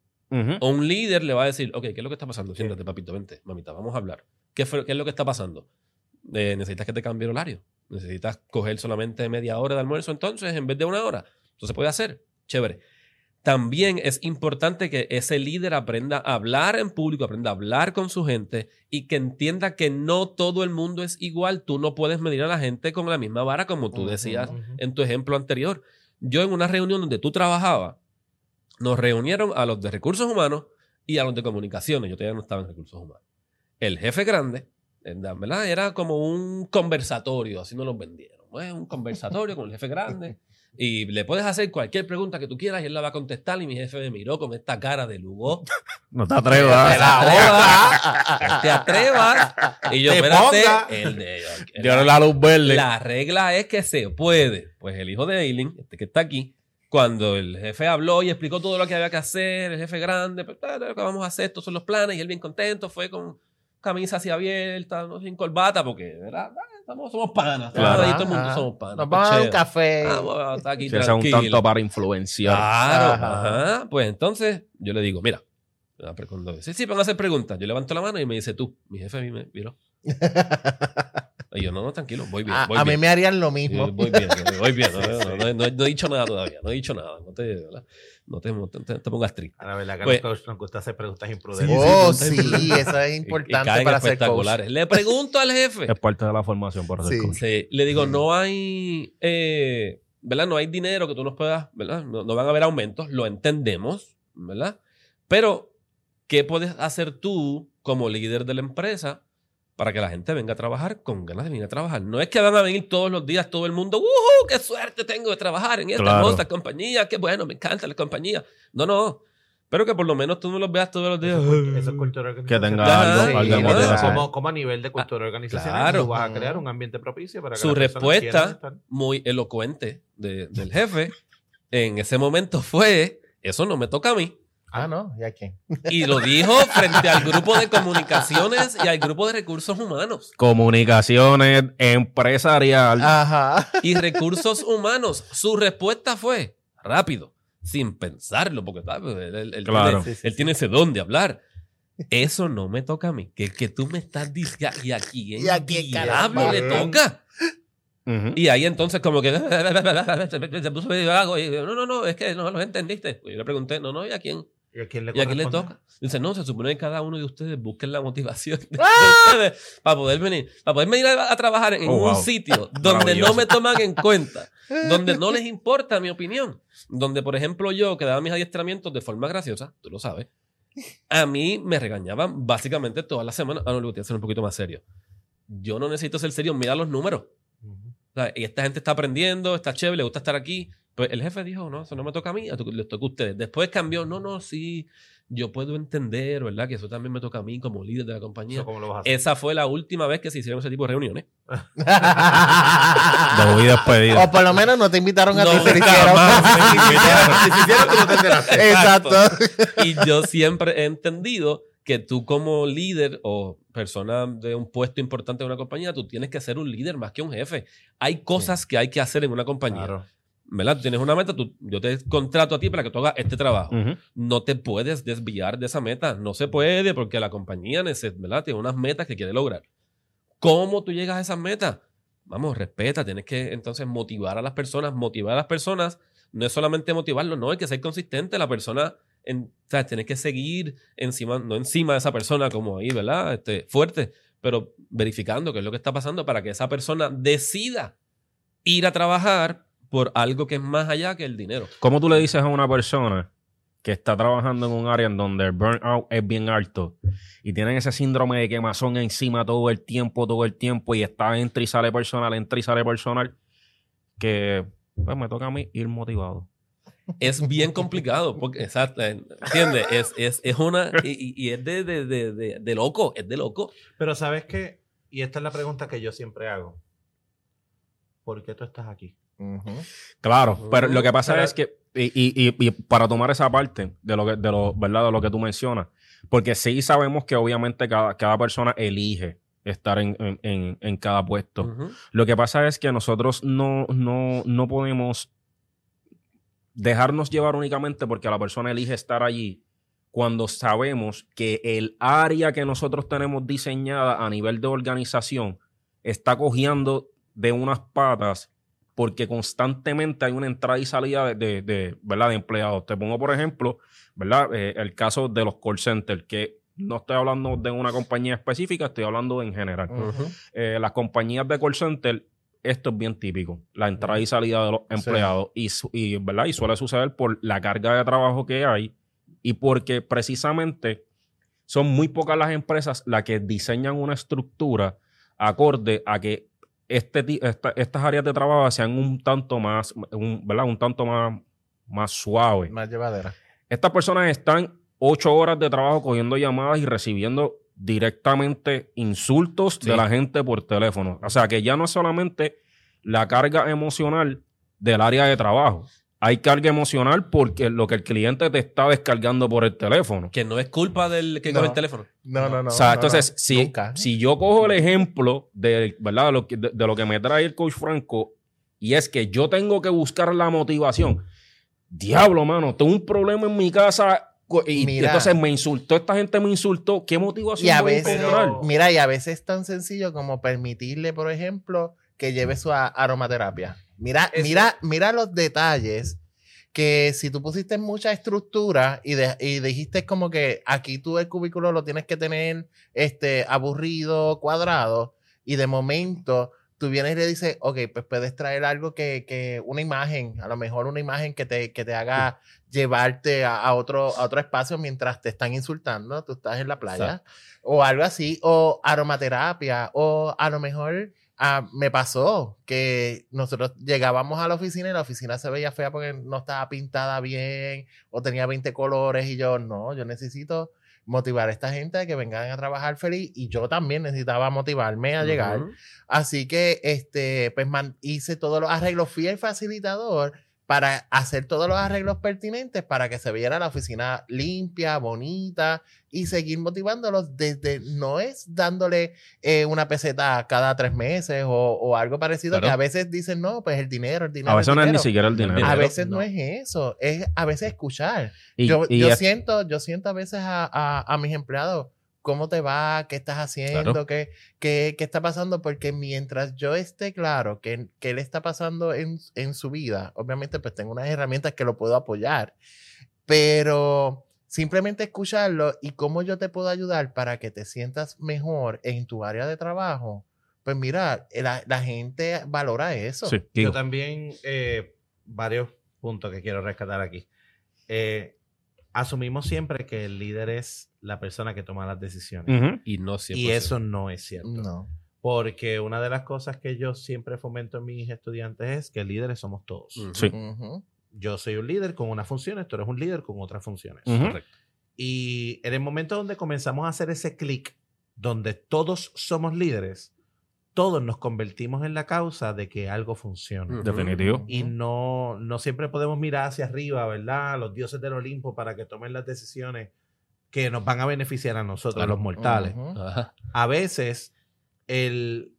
O un líder le va a decir, ok, ¿qué es lo que está pasando? Siéntate, papito, vente, mamita, vamos a hablar. ¿Qué, fue- qué es lo que está pasando? Eh, necesitas que te cambie el horario. Necesitas coger solamente media hora de almuerzo entonces en vez de una hora. Eso se puede hacer. Chévere. También es importante que ese líder aprenda a hablar en público, aprenda a hablar con su gente y que entienda que no todo el mundo es igual. Tú no puedes medir a la gente con la misma vara como tú decías en tu ejemplo anterior. Yo en una reunión donde tú trabajabas, nos reunieron a los de recursos humanos y a los de comunicaciones. Yo todavía no estaba en recursos humanos. El jefe grande, ¿verdad? Era como un conversatorio, así nos lo vendieron. ¿no? Un conversatorio con el jefe grande. Y le puedes hacer cualquier pregunta que tú quieras y él la va a contestar. Y mi jefe me miró con esta cara de lugo. No te atrevas. ¡Te atrevas! ¡Te atrevas! Y yo, Te espérate. El de, Dieron la luz verde. la regla es que se puede. Pues el hijo de Aileen, este que está aquí, cuando el jefe habló y explicó todo lo que había que hacer, el jefe grande, pues, "Ah, lo que vamos a hacer, estos son los planes, y él bien contento, fue con camisa así abierta, no sin corbata, porque ¿verdad? Estamos, somos panas, Claro. ahí todo el mundo somos panas. Nos pues, vamos a dar un café. Ah, bueno, está aquí Si un tranquilo. tanto para influenciar. Claro, Ajá. ajá. Pues entonces yo le digo, mira, pero cuando dice, sí, van a hacer preguntas. Yo levanto la mano y me dice, tú, mi jefe a mí me viró. y yo, no, no, tranquilo, voy bien. A, voy a mí me harían lo mismo. voy bien, voy bien. No, no, no, no he- no he dicho nada todavía, no he dicho nada. No te, te, no te- te pongas triste. A la verdad que Pues- nos gusta hacer preguntas imprudentes. Oh, sí, sí, eso es Y- y importante caen para ser coach. espectaculares. Le pregunto al jefe. Es parte de la formación por hacer Sí. coach. Sí, le digo, no hay, eh, ¿verdad? No hay dinero que tú nos puedas, ¿verdad? No, no van a haber aumentos, lo entendemos, ¿verdad? Pero, ¿qué puedes hacer tú como líder de la empresa para que la gente venga a trabajar con ganas de venir a trabajar? No es que van a venir todos los días todo el mundo, ¡Woohoo! ¡Qué suerte tengo de trabajar en esta Claro. hermosa compañía! ¡Qué bueno! Me encanta la compañía. No, no. Pero que por lo menos tú no los veas todos los días. Eso es cultura Que tenga algo, sí, algo de ¿no? motivación. Como, como a nivel de cultura organizacional, claro. tú vas a crear un ambiente propicio para que Su respuesta, muy elocuente de- del jefe, en ese momento fue, eso no me toca a mí. Ah, no, ¿y a quién? Y lo dijo frente al grupo de comunicaciones y al grupo de recursos humanos. Comunicaciones, empresarial. Ajá. Y recursos humanos, su respuesta fue rápido, sin pensarlo, porque ¿sabes? él, él- él Claro. tiene, él tiene ese don de hablar. Eso no me toca a mí. Que, que tú me estás diciendo, ¿y a quién ¿Y a quién diablo le toca? Ujú. Y ahí entonces como que se puso medio vago y no, no, no, es que no lo entendiste. Y yo le pregunté, no, no, ¿y a quién? ¿Y a quién le, ¿Y a quién le corresponde? toca? Dice, no, se supone que cada uno de ustedes busquen la motivación de, de ¡Ah! ustedes para poder venir, para poder venir a, a trabajar en Oh, un wow. sitio donde no me toman en cuenta, donde no les importa mi opinión, donde, por ejemplo, yo que daba mis adiestramientos de forma graciosa, tú lo sabes, a mí me regañaban básicamente todas las semanas. Ah, no, le voy a ser un poquito más serio. Yo no necesito ser serio, mira los números. Ujú. O sea, y esta gente está aprendiendo, está chévere, le gusta estar aquí. Pues el jefe dijo, no, eso no me toca a mí, a tu- les toca a ustedes. Después cambió, no, no, sí, yo puedo entender, ¿verdad? Que eso también me toca a mí como líder de la compañía. Eso, ¿Cómo lo vas a hacer? Esa fue la última vez que se hicieron ese tipo de reuniones. Despedida. o por lo menos no te invitaron a No, ti, se hicieron. Si se hicieron, tú no te enteraste. Exacto. Y yo siempre he entendido que tú como líder o persona de un puesto importante en una compañía, tú tienes que ser un líder más que un jefe. Hay cosas que hay que hacer en una compañía. Claro. ¿Verdad? Tú tienes una meta, tú- yo te contrato a ti para que tú hagas este trabajo. No te puedes desviar de esa meta. No se puede porque la compañía ¿verdad? tiene unas metas que quiere lograr. ¿Cómo tú llegas a esas metas? Vamos, respeta, tienes que entonces motivar a las personas. Motivar a las personas no es solamente motivarlos, no, hay que ser consistente. La persona, en, o sea, tienes que seguir encima, no encima de esa persona como ahí, ¿verdad? Este, fuerte, pero verificando qué es lo que está pasando para que esa persona decida ir a trabajar por algo que es más allá que el dinero. ¿Cómo tú le dices a una persona que está trabajando en un área en donde el burnout es bien alto y tienen ese síndrome de quemazón encima todo el tiempo, todo el tiempo y está entra y sale personal, entra y sale personal, que pues me toca a mí ir motivado. Es bien complicado, porque, exacto, ¿entiendes? Es, es, es una, y, y es de, de, de, de, de loco, es de loco. Pero sabes qué, y esta es la pregunta que yo siempre hago. ¿Por qué tú estás aquí? Claro, pero lo que pasa Pero- es que, y, y- y- y para tomar esa parte de lo que, de lo, ¿verdad? De lo que tú mencionas, porque sí sabemos que obviamente cada, cada persona elige estar en, en- en- en cada puesto. Lo que pasa es que nosotros no, no, no podemos dejarnos llevar únicamente porque la persona elige estar allí cuando sabemos que el área que nosotros tenemos diseñada a nivel de organización está cogiendo de unas patas porque constantemente hay una entrada y salida de, de- de, ¿verdad? de empleados. Te pongo, por ejemplo, ¿verdad? Eh, el caso de los call centers, que no estoy hablando de una compañía específica, estoy hablando en general eh, las compañías de call center, esto es bien típico, la entrada y salida de los empleados. Y, su- y, ¿verdad? y suele suceder por la carga de trabajo que hay y porque precisamente son muy pocas las empresas las que diseñan una estructura acorde a que este, esta- estas áreas de trabajo sean un tanto más, un, ¿verdad? Un tanto más, más suave. Más llevadera. Estas personas están ocho horas de trabajo cogiendo llamadas y recibiendo directamente insultos Sí. de la gente por teléfono. O sea que ya no es solamente la carga emocional del área de trabajo. Hay carga emocional porque lo que el cliente te está descargando por el teléfono. Que no es culpa del que No. coge el teléfono. No, no, no. o sea, no, entonces, no. si, si yo cojo el ejemplo de, ¿verdad? De, lo que, de- de lo que me trae el coach Franco, y es que yo tengo que buscar la motivación. Diablo, mano, tengo un problema en mi casa y Mira. entonces me insultó, esta gente me insultó. ¿Qué motivación Y a voy veces, encontrar? mira, y a veces es tan sencillo como permitirle, por ejemplo, que lleve su aromaterapia. Mira, Eso. mira, mira los detalles que si tú pusiste mucha estructura y, de- y dijiste como que aquí tú el cubículo lo tienes que tener este, aburrido, cuadrado, y de momento tú vienes y le dices, ok, pues puedes traer algo que, que una imagen, a lo mejor una imagen que te, que te haga llevarte a, a otro, a otro espacio mientras te están insultando, tú estás en la playa, Exacto. o algo así, o aromaterapia, o a lo mejor ah, me pasó que nosotros llegábamos a la oficina y la oficina se veía fea porque no estaba pintada bien o tenía 20 colores y yo, no, yo necesito motivar a esta gente a que vengan a trabajar feliz y yo también necesitaba motivarme a llegar. Así que este, pues man- hice todos los arreglos, fui el facilitador para hacer todos los arreglos pertinentes para que se viera la oficina limpia, bonita y seguir motivándolos desde, no es dándole eh, una peseta cada tres meses o, o algo parecido, Claro. que a veces dicen, no, pues el dinero, el dinero. A veces el no es ni dinero". siquiera el dinero. A veces no. no. es eso, es a veces escuchar. Y- yo y yo es- siento, yo siento a veces a, a- a mis empleados, ¿cómo te va? ¿Qué estás haciendo? Claro. ¿Qué, qué, qué está pasando? Porque mientras yo esté claro que, que le está pasando en, en su vida, obviamente pues tengo unas herramientas que lo puedo apoyar, pero simplemente escucharlo y cómo yo te puedo ayudar para que te sientas mejor en tu área de trabajo. Pues mira, la, la gente valora eso. Sí, Yo también, eh, varios puntos que quiero rescatar aquí. Eh, asumimos siempre que el líder es la persona que toma las decisiones. Ujú. Y no siempre. Y eso no es cierto. No. Porque una de las cosas que yo siempre fomento en mis estudiantes es que líderes somos todos. Sí. Ujú. Yo soy un líder con unas funciones, tú eres un líder con otras funciones. Correcto. Y en el momento donde comenzamos a hacer ese clic, donde todos somos líderes, todos nos convertimos en la causa de que algo funcione. Definitivo. Y no, no siempre podemos mirar hacia arriba, ¿verdad? Los dioses del Olimpo para que tomen las decisiones que nos van a beneficiar a nosotros, Claro. los mortales. A veces, el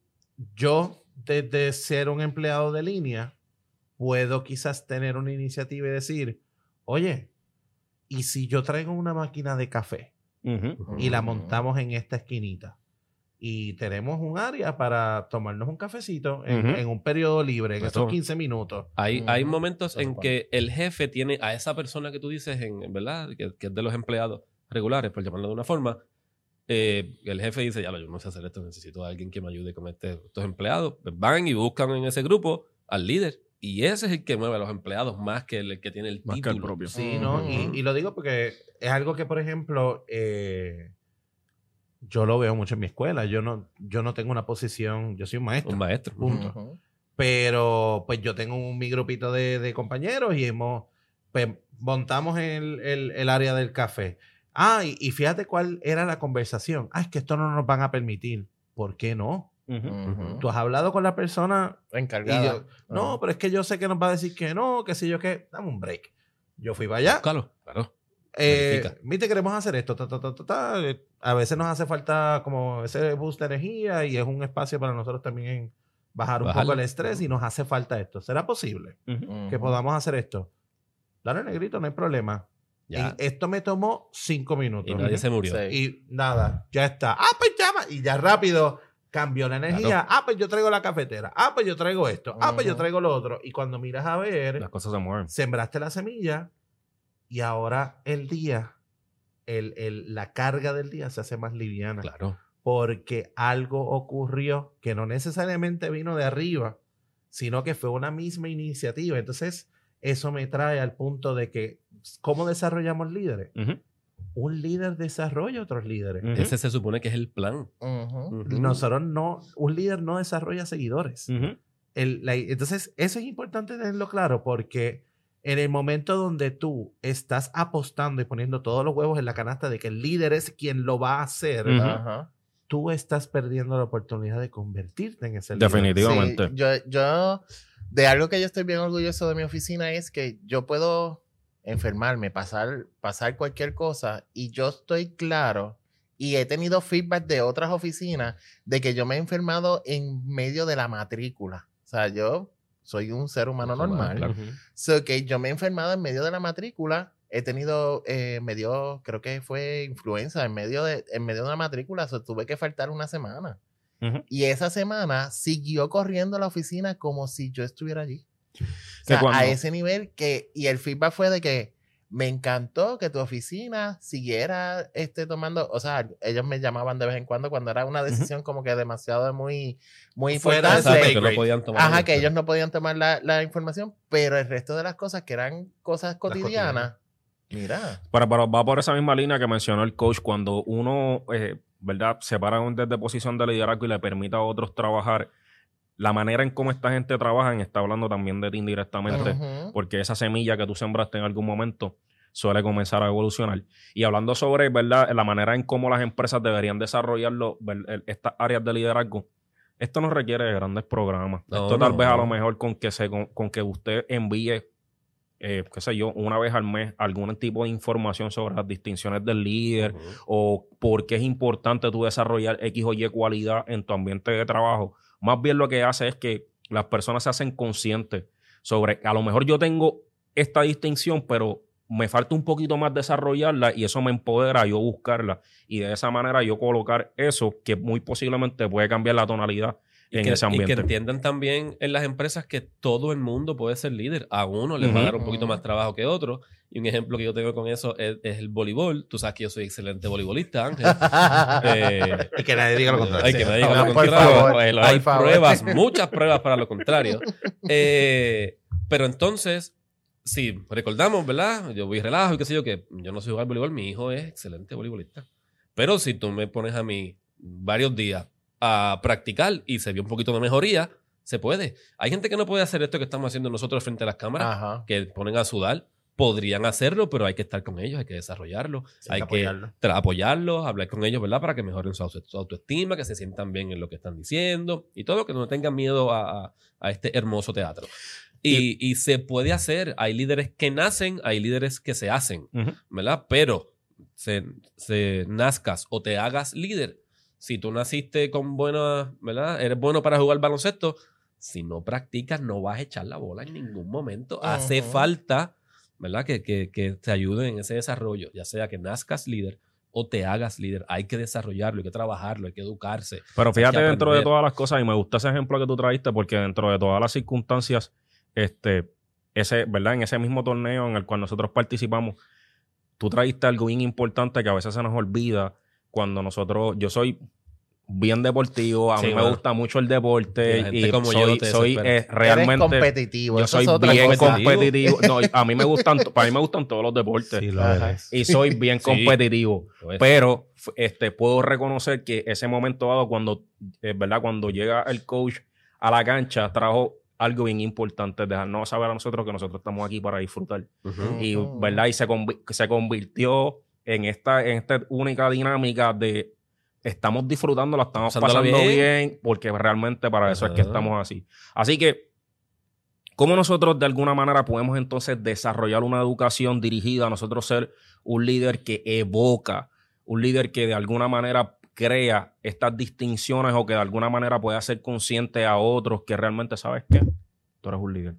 yo, desde ser un empleado de línea, puedo quizás tener una iniciativa y decir, oye, ¿y si yo traigo una máquina de café y la montamos en esta esquinita? Y tenemos un área para tomarnos un cafecito en, Ujú. en un periodo libre, en Pues esos todo. 15 minutos. Hay, hay Ujú. momentos en que el jefe tiene a esa persona que tú dices, en, ¿verdad? Que, que es de los empleados regulares, por llamarlo de una forma. eh, el jefe dice, ya lo, yo no sé hacer esto, necesito a alguien que me ayude con este- estos empleados. Pues van y buscan en ese grupo al líder Y ese es el que mueve a los empleados más que el que tiene el Más que título. el propio. Sí, ¿no? Y, Ujú. y lo digo porque es algo que, por ejemplo, eh, yo lo veo mucho en mi escuela. Yo no, yo no tengo una posición, yo soy un maestro. Un maestro. Punto. Pero pues yo tengo un, mi grupito de, de compañeros y hemos, pues montamos el, el- el área del café. Ah, y, y fíjate cuál era la conversación. Ah, es que esto no nos van a permitir. ¿Por qué no? Tú has hablado con la persona Encargada. yo, no, pero es que yo sé que nos va a decir que no, que si yo qué, dame un break. Yo fui para allá. Búscalo, claro. Eh. Viste, queremos hacer esto. ta, ta, ta, ta, ta. A veces nos hace falta como ese boost de energía y es un espacio para nosotros también bajar un poco el estrés y nos hace falta esto. ¿Será posible Ujú. que Ujú. podamos hacer esto? Dale, negrito, no hay problema. Ya. Y esto me tomó cinco minutos. Y nadie se murió. Sí. Y nada, ya está. Ah, pues llama. Y ya rápido cambió la energía. Ah, pues yo traigo la cafetera. Ah, pues yo traigo esto. Ah, pues yo traigo lo otro. Y cuando miras a ver, Las cosas se mueven. sembraste la semilla y ahora el día, el, el- la carga del día se hace más liviana. Claro. Porque algo ocurrió que no necesariamente vino de arriba, sino que fue una misma iniciativa. Entonces, eso me trae al punto de que, ¿cómo desarrollamos líderes? Un líder desarrolla otros líderes. Ujú. Ese se supone que es el plan. Nosotros no, un líder no desarrolla seguidores. El- la- entonces, eso es importante tenerlo claro porque en el momento donde tú estás apostando y poniendo todos los huevos en la canasta de que el líder es quien lo va a hacer, tú estás perdiendo la oportunidad de convertirte en ese líder. Definitivamente. Sí, yo, yo, de algo que yo estoy bien orgulloso de mi oficina es que yo puedo enfermarme, pasar, pasar cualquier cosa y yo estoy claro y he tenido feedback de otras oficinas de que yo me he enfermado en medio de la matrícula. O sea, yo soy un ser humano normal. Claro. So que yo me he enfermado en medio de la matrícula. He tenido, eh, me dio, creo que fue influenza en medio de, en medio de una matrícula. So tuve que faltar una semana. Y esa semana siguió corriendo a la oficina como si yo estuviera allí. O sea, a ese nivel que, y el feedback fue de que me encantó que tu oficina siguiera este, tomando, o sea, ellos me llamaban de vez en cuando cuando era una decisión como que demasiado muy, muy importante. Exacto, que no podían tomar. Ajá, que ellos no podían tomar la, la información, pero el resto de las cosas que eran cosas cotidianas, mira. Pero, pero va por esa misma línea que mencionó el coach, cuando uno, eh, ¿verdad?, se para un- desde posición de liderazgo y le permite a otros trabajar, la manera en cómo esta gente trabaja está hablando también de ti indirectamente, porque esa semilla que tú sembraste en algún momento suele comenzar a evolucionar. Y hablando sobre, ¿verdad?, la manera en cómo las empresas deberían desarrollarlo, estas áreas de liderazgo, esto no requiere de grandes programas. No, esto tal no, vez a lo mejor con que, se, con, con que usted envíe eh, qué sé yo, una vez al mes algún tipo de información sobre las distinciones del líder o por qué es importante tú desarrollar X o Y cualidad en tu ambiente de trabajo. Más bien lo que hace es que las personas se hacen conscientes sobre, a lo mejor yo tengo esta distinción, pero me falta un poquito más desarrollarla y eso me empodera yo buscarla. Y de esa manera yo colocar eso que muy posiblemente puede cambiar la tonalidad Y en que, ese y que ambiente. entiendan también en las empresas que todo el mundo puede ser líder. A uno les va a dar un poquito más trabajo que a otro. Y un ejemplo que yo tengo con eso es, es el voleibol. Tú sabes que yo soy excelente voleibolista, Ángel. Eh, Y que nadie diga lo contrario. hay que me digan No, lo por contrario. favor, Pues, hay favor. pruebas, muchas pruebas para lo contrario. Eh, pero entonces, si recordamos, ¿verdad? Yo voy relajo y qué sé yo, que yo no sé jugar voleibol, mi hijo es excelente voleibolista. Pero si tú me pones a mí varios días a practicar y se vio un poquito de mejoría, se puede. Hay gente que no puede hacer esto que estamos haciendo nosotros frente a las cámaras, Ajá. que ponen a sudar. Podrían hacerlo, pero hay que estar con ellos, hay que desarrollarlo, Hay hay que apoyarlos, hablar con ellos, ¿verdad? Para que mejoren su, auto- su autoestima, que se sientan bien en lo que están diciendo y todo, que no tengan miedo a, a- a este hermoso teatro. Y, y se puede hacer. Hay líderes que nacen, hay líderes que se hacen, Ujú. ¿verdad? Pero se, se nazcas o te hagas líder. Si tú naciste con buena, ¿verdad? Eres bueno para jugar baloncesto. Si no practicas, no vas a echar la bola en ningún momento. Hace falta, ¿verdad? Que, que, que te ayuden en ese desarrollo, ya sea que nazcas líder o te hagas líder. Hay que desarrollarlo, hay que trabajarlo, hay que educarse. Pero fíjate dentro de todas las cosas, y me gusta ese ejemplo que tú trajiste, porque dentro de todas las circunstancias, este, ese, ¿verdad? En ese mismo torneo en el cual nosotros participamos, tú trajiste algo bien importante que a veces se nos olvida cuando nosotros, yo soy bien deportivo. A Sí, mí me gusta mucho el deporte. y como soy, eh, realmente. Eres competitivo. Yo soy bien cosa. competitivo. No, a mí me gustan, para mí me gustan todos los deportes. Sí, lo. Y soy bien Sí. competitivo. Pero este, puedo reconocer que ese momento dado, cuando, eh, ¿verdad? cuando llega el coach a la cancha, trajo algo bien importante, dejarnos saber a nosotros que nosotros estamos aquí para disfrutar. Y. ¿verdad? y se, convi- se convirtió en esta, en esta única dinámica de estamos disfrutando, la estamos Pasándola pasando bien. bien. porque realmente para eso es que estamos así. Así que, ¿cómo nosotros de alguna manera podemos entonces desarrollar una educación dirigida a nosotros ser un líder que evoca, un líder que de alguna manera crea estas distinciones o que de alguna manera pueda ser consciente a otros que realmente, ¿sabes qué? Tú eres un líder.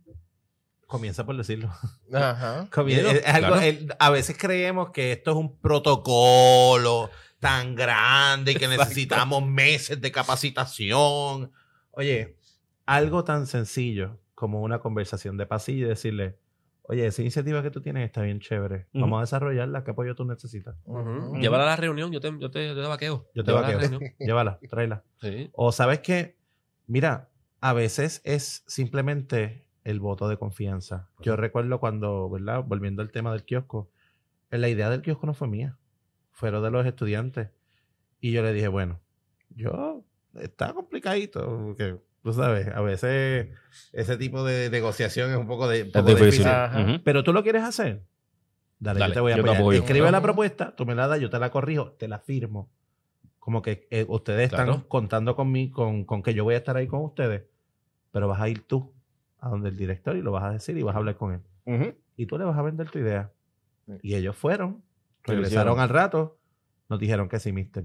Comienza por decirlo. Ajá. Es algo- claro. a veces creemos que esto es un protocolo tan grande y que necesitamos meses de capacitación. Oye, algo tan sencillo como una conversación de pasillo y decirle, oye, esa iniciativa que tú tienes está bien chévere. Vamos a desarrollarla. ¿Qué apoyo tú necesitas? Ujú. Llévala a la reunión, yo te, yo te, yo te vaqueo. Yo te Llévala vaqueo. reunión. Llévala, tráela. Sí. O sabes que, mira, a veces es simplemente el voto de confianza. Yo recuerdo cuando, ¿verdad? Volviendo al tema del kiosco, eh, la idea del kiosco no fue mía, fueron de los estudiantes. Y yo le dije, bueno, yo, está complicadito, porque tú sabes, a veces ese tipo de negociación es un poco, de, un poco Es difícil. difícil. Ajá. Ujú. Pero tú lo quieres hacer. Dale, Dale, yo te voy a apoyar. apoyo. Escribe la propuesta, tú me la das, yo te la corrijo, te la firmo. Como que eh, ustedes están contando con mí, con, con que yo voy a estar ahí con ustedes, pero vas a ir tú a donde el director y lo vas a decir y vas a hablar con él. Ujú. Y tú le vas a vender tu idea. Y ellos fueron, regresaron al rato, nos dijeron que sí, mister.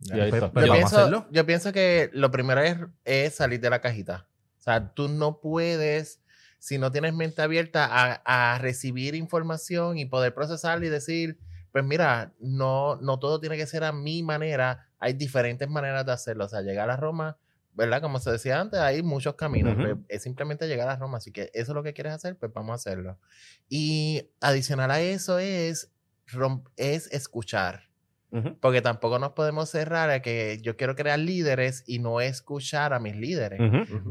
Y ahí Pues- pues yo, vamos a pienso, hacerlo. yo pienso que lo primero es, es salir de la cajita. O sea, tú no puedes, si no tienes mente abierta a, a recibir información y poder procesarla y decir, pues mira, no, no todo tiene que ser a mi manera, hay diferentes maneras de hacerlo. O sea, llegar a Roma, ¿verdad? Como se decía antes, hay muchos caminos. Pues, es simplemente llegar a Roma. Así que eso es lo que quieres hacer, pues vamos a hacerlo. Y adicional a eso es, rom- es escuchar. Ujú. Porque tampoco nos podemos cerrar a que yo quiero crear líderes y no escuchar a mis líderes.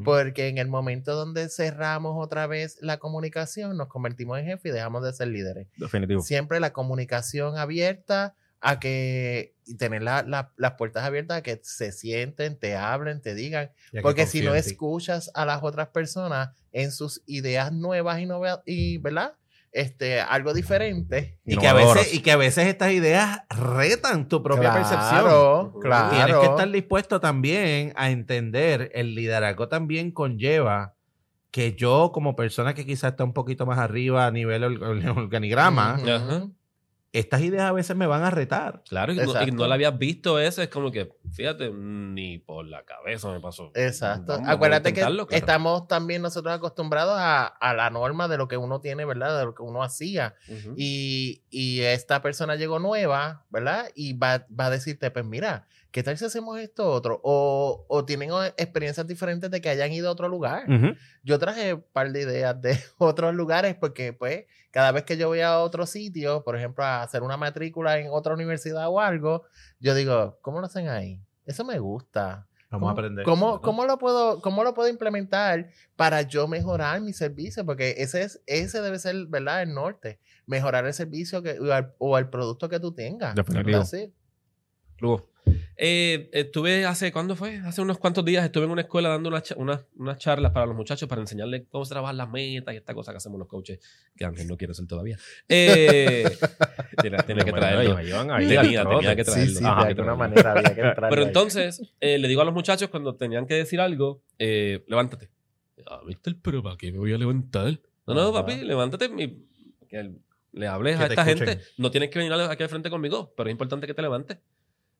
Porque en el momento donde cerramos otra vez la comunicación, nos convertimos en jefe y dejamos de ser líderes. Definitivo. Siempre la comunicación abierta a que y tener la- la- las puertas abiertas a que se sienten, te hablen, te digan. Porque si no escuchas a las otras personas en sus ideas nuevas y, nove- y ¿verdad? Este, algo diferente. Y que, a veces, y que a veces estas ideas retan tu propia percepción. Claro, claro. Tienes que estar dispuesto también a entender, el liderazgo también conlleva que yo como persona que quizás está un poquito más arriba a nivel or- or- organigrama, Ujú. Ajá. Estas ideas a veces me van a retar. Claro, y no, y no la habías visto eso, es como que, fíjate, ni por la cabeza me pasó. Exacto. Vamos Acuérdate que claro. estamos también nosotros acostumbrados a, a la norma de lo que uno tiene, ¿verdad? De lo que uno hacía. Ujú. Y, y esta persona llegó nueva, ¿verdad? Y va, va a decirte, pues mira, ¿qué tal si hacemos esto otro? O, o tienen experiencias diferentes de que hayan ido a otro lugar. Yo traje un par de ideas de otros lugares porque, pues, cada vez que yo voy a otro sitio, por ejemplo, a hacer una matrícula en otra universidad o algo, yo digo, ¿cómo lo hacen ahí? Eso me gusta. Vamos ¿Cómo, a aprender. ¿cómo, cómo lo puedo, ¿Cómo lo puedo implementar para yo mejorar mi servicio? Porque ese, es, ese debe ser, ¿verdad? El norte. Mejorar el servicio que, o, el, o el producto que tú tengas. Definitivo. Luego. Eh, estuve hace, ¿cuándo fue? Hace unos cuantos días estuve en una escuela dando unas unas- unas charlas para los muchachos para enseñarles cómo se trabajan las metas y esta cosa que hacemos los coaches, que Ángel no quiere hacer todavía. Eh, tiene, tiene que traerlo. Tenía, tenía que Sí, traerlo. sí, Ajá, de alguna traerlo. manera había que entrar. Pero entonces, eh, le digo a los muchachos cuando tenían que decir algo, eh, levántate. Ah, ¿viste? Pero ¿para qué me voy a levantar? No, no, Ajá. papi, levántate. y que le hables a esta escuchen. gente. No tienes que venir aquí al frente conmigo, pero es importante que te levantes.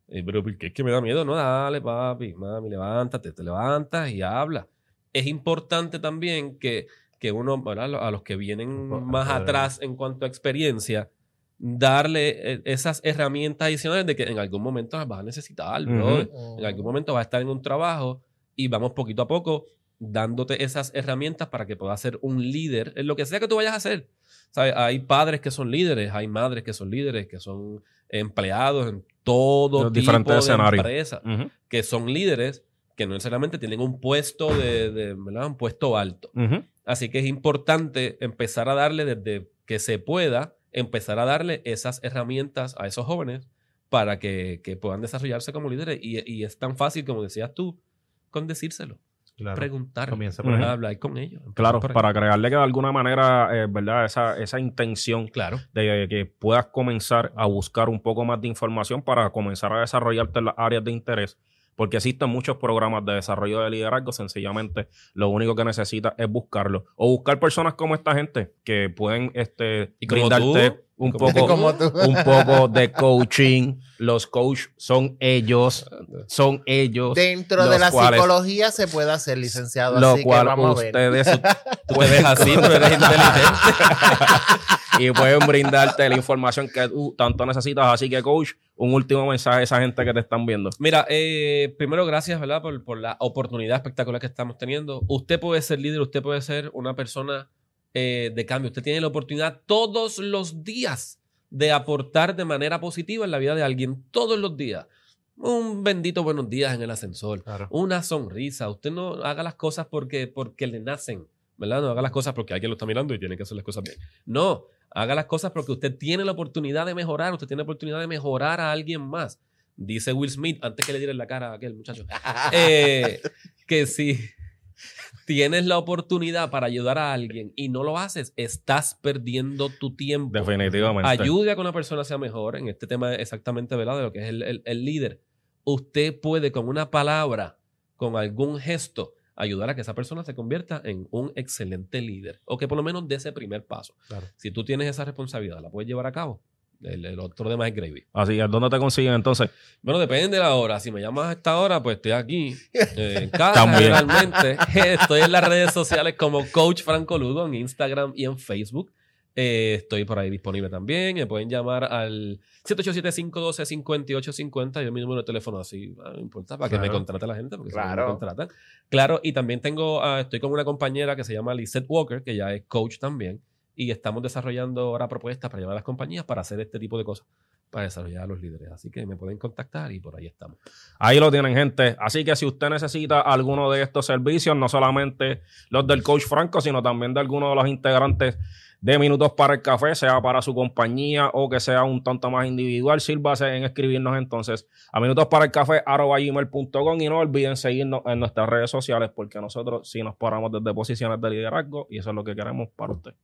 Eh, pero ¿por qué es que me da miedo? No, dale, papi, mami, levántate, te levantas y habla. Es importante también que, que uno, ¿verdad? a los que vienen más atrás en cuanto a experiencia, darle eh, esas herramientas adicionales de que en algún momento las vas a necesitar, Ujú. brother. En algún momento vas a estar en un trabajo y vamos poquito a poco dándote esas herramientas para que puedas ser un líder en lo que sea que tú vayas a hacer. ¿Sabes? Hay padres que son líderes, hay madres que son líderes, que son empleados en todo Los tipo diferentes de escenarios. empresas que son líderes que no necesariamente tienen un puesto de, de- ¿verdad? un puesto alto. Así que es importante empezar a darle desde que se pueda, empezar a darle esas herramientas a esos jóvenes para que, que puedan desarrollarse como líderes. Y, y es tan fácil, como decías tú, con decírselo, Claro. preguntar, Comienza por hablar con ellos. Claro, para crearle que de alguna manera, eh, ¿verdad? Esa, esa intención Claro. de que puedas comenzar a buscar un poco más de información para comenzar a desarrollarte en las áreas de interés. Porque existen muchos programas de desarrollo de liderazgo, sencillamente lo único que necesitas es buscarlo. O buscar personas como esta gente que pueden este, Y brindarte tú, un poco, Como tú. un poco de coaching. Los coach son ellos, son ellos. Dentro de la cuales- psicología se puede hacer licenciado, Lo así que cual vamos a ver. ustedes Tú te ves así, pero eres inteligente. y pueden brindarte la información que tú tanto necesitas. Así que, coach, un último mensaje a esa gente que te están viendo. Mira, eh, primero gracias, ¿verdad? Por, por la oportunidad espectacular que estamos teniendo. Usted puede ser líder, usted puede ser una persona eh, de cambio. Usted tiene la oportunidad todos los días de aportar de manera positiva en la vida de alguien, todos los días. Un bendito buenos días en el ascensor, Claro. una sonrisa. Usted no haga las cosas porque, porque le nacen, ¿verdad? No haga las cosas porque alguien lo está mirando y tiene que hacer las cosas bien. No, haga las cosas porque usted tiene la oportunidad de mejorar, usted tiene la oportunidad de mejorar a alguien más. Dice Will Smith, antes que le diera la cara a aquel muchacho, eh, que si tienes la oportunidad para ayudar a alguien y no lo haces, estás perdiendo tu tiempo. Definitivamente. Ayude a que una persona sea mejor en este tema exactamente ¿verdad? de lo que es el, el- el líder. Usted puede con una palabra, con algún gesto, ayudar a que esa persona se convierta en un excelente líder o que por lo menos dé ese primer paso. Claro. Si tú tienes esa responsabilidad, la puedes llevar a cabo. El, el otro tema es gravy. Así es, ¿dónde te consiguen entonces? Bueno, depende de la hora. Si me llamas a esta hora, pues estoy aquí. eh, en casa, También. generalmente. Estoy en las redes sociales como Coach Franco Lugo en Instagram y en Facebook. Eh, estoy por ahí disponible también. Me pueden llamar al 787-512-5850. Yo mi número de teléfono así, ah, no importa, para que me contrate la gente, porque si no Claro. me contratan. Claro, y también tengo, ah, estoy con una compañera que se llama Lizette Walker, que ya es coach también. Y estamos desarrollando ahora propuestas para llevar a las compañías para hacer este tipo de cosas, para desarrollar a los líderes. Así que me pueden contactar y por ahí estamos. Ahí lo tienen, gente. Así que si usted necesita alguno de estos servicios, no solamente los del Coach Franco, sino también de alguno de los integrantes de Minutos para el Café, sea para su compañía o que sea un tanto más individual, sírvase en escribirnos entonces a minutos para el café gmail.com y no olviden seguirnos en nuestras redes sociales porque nosotros sí nos paramos desde posiciones de liderazgo y eso es lo que queremos para usted.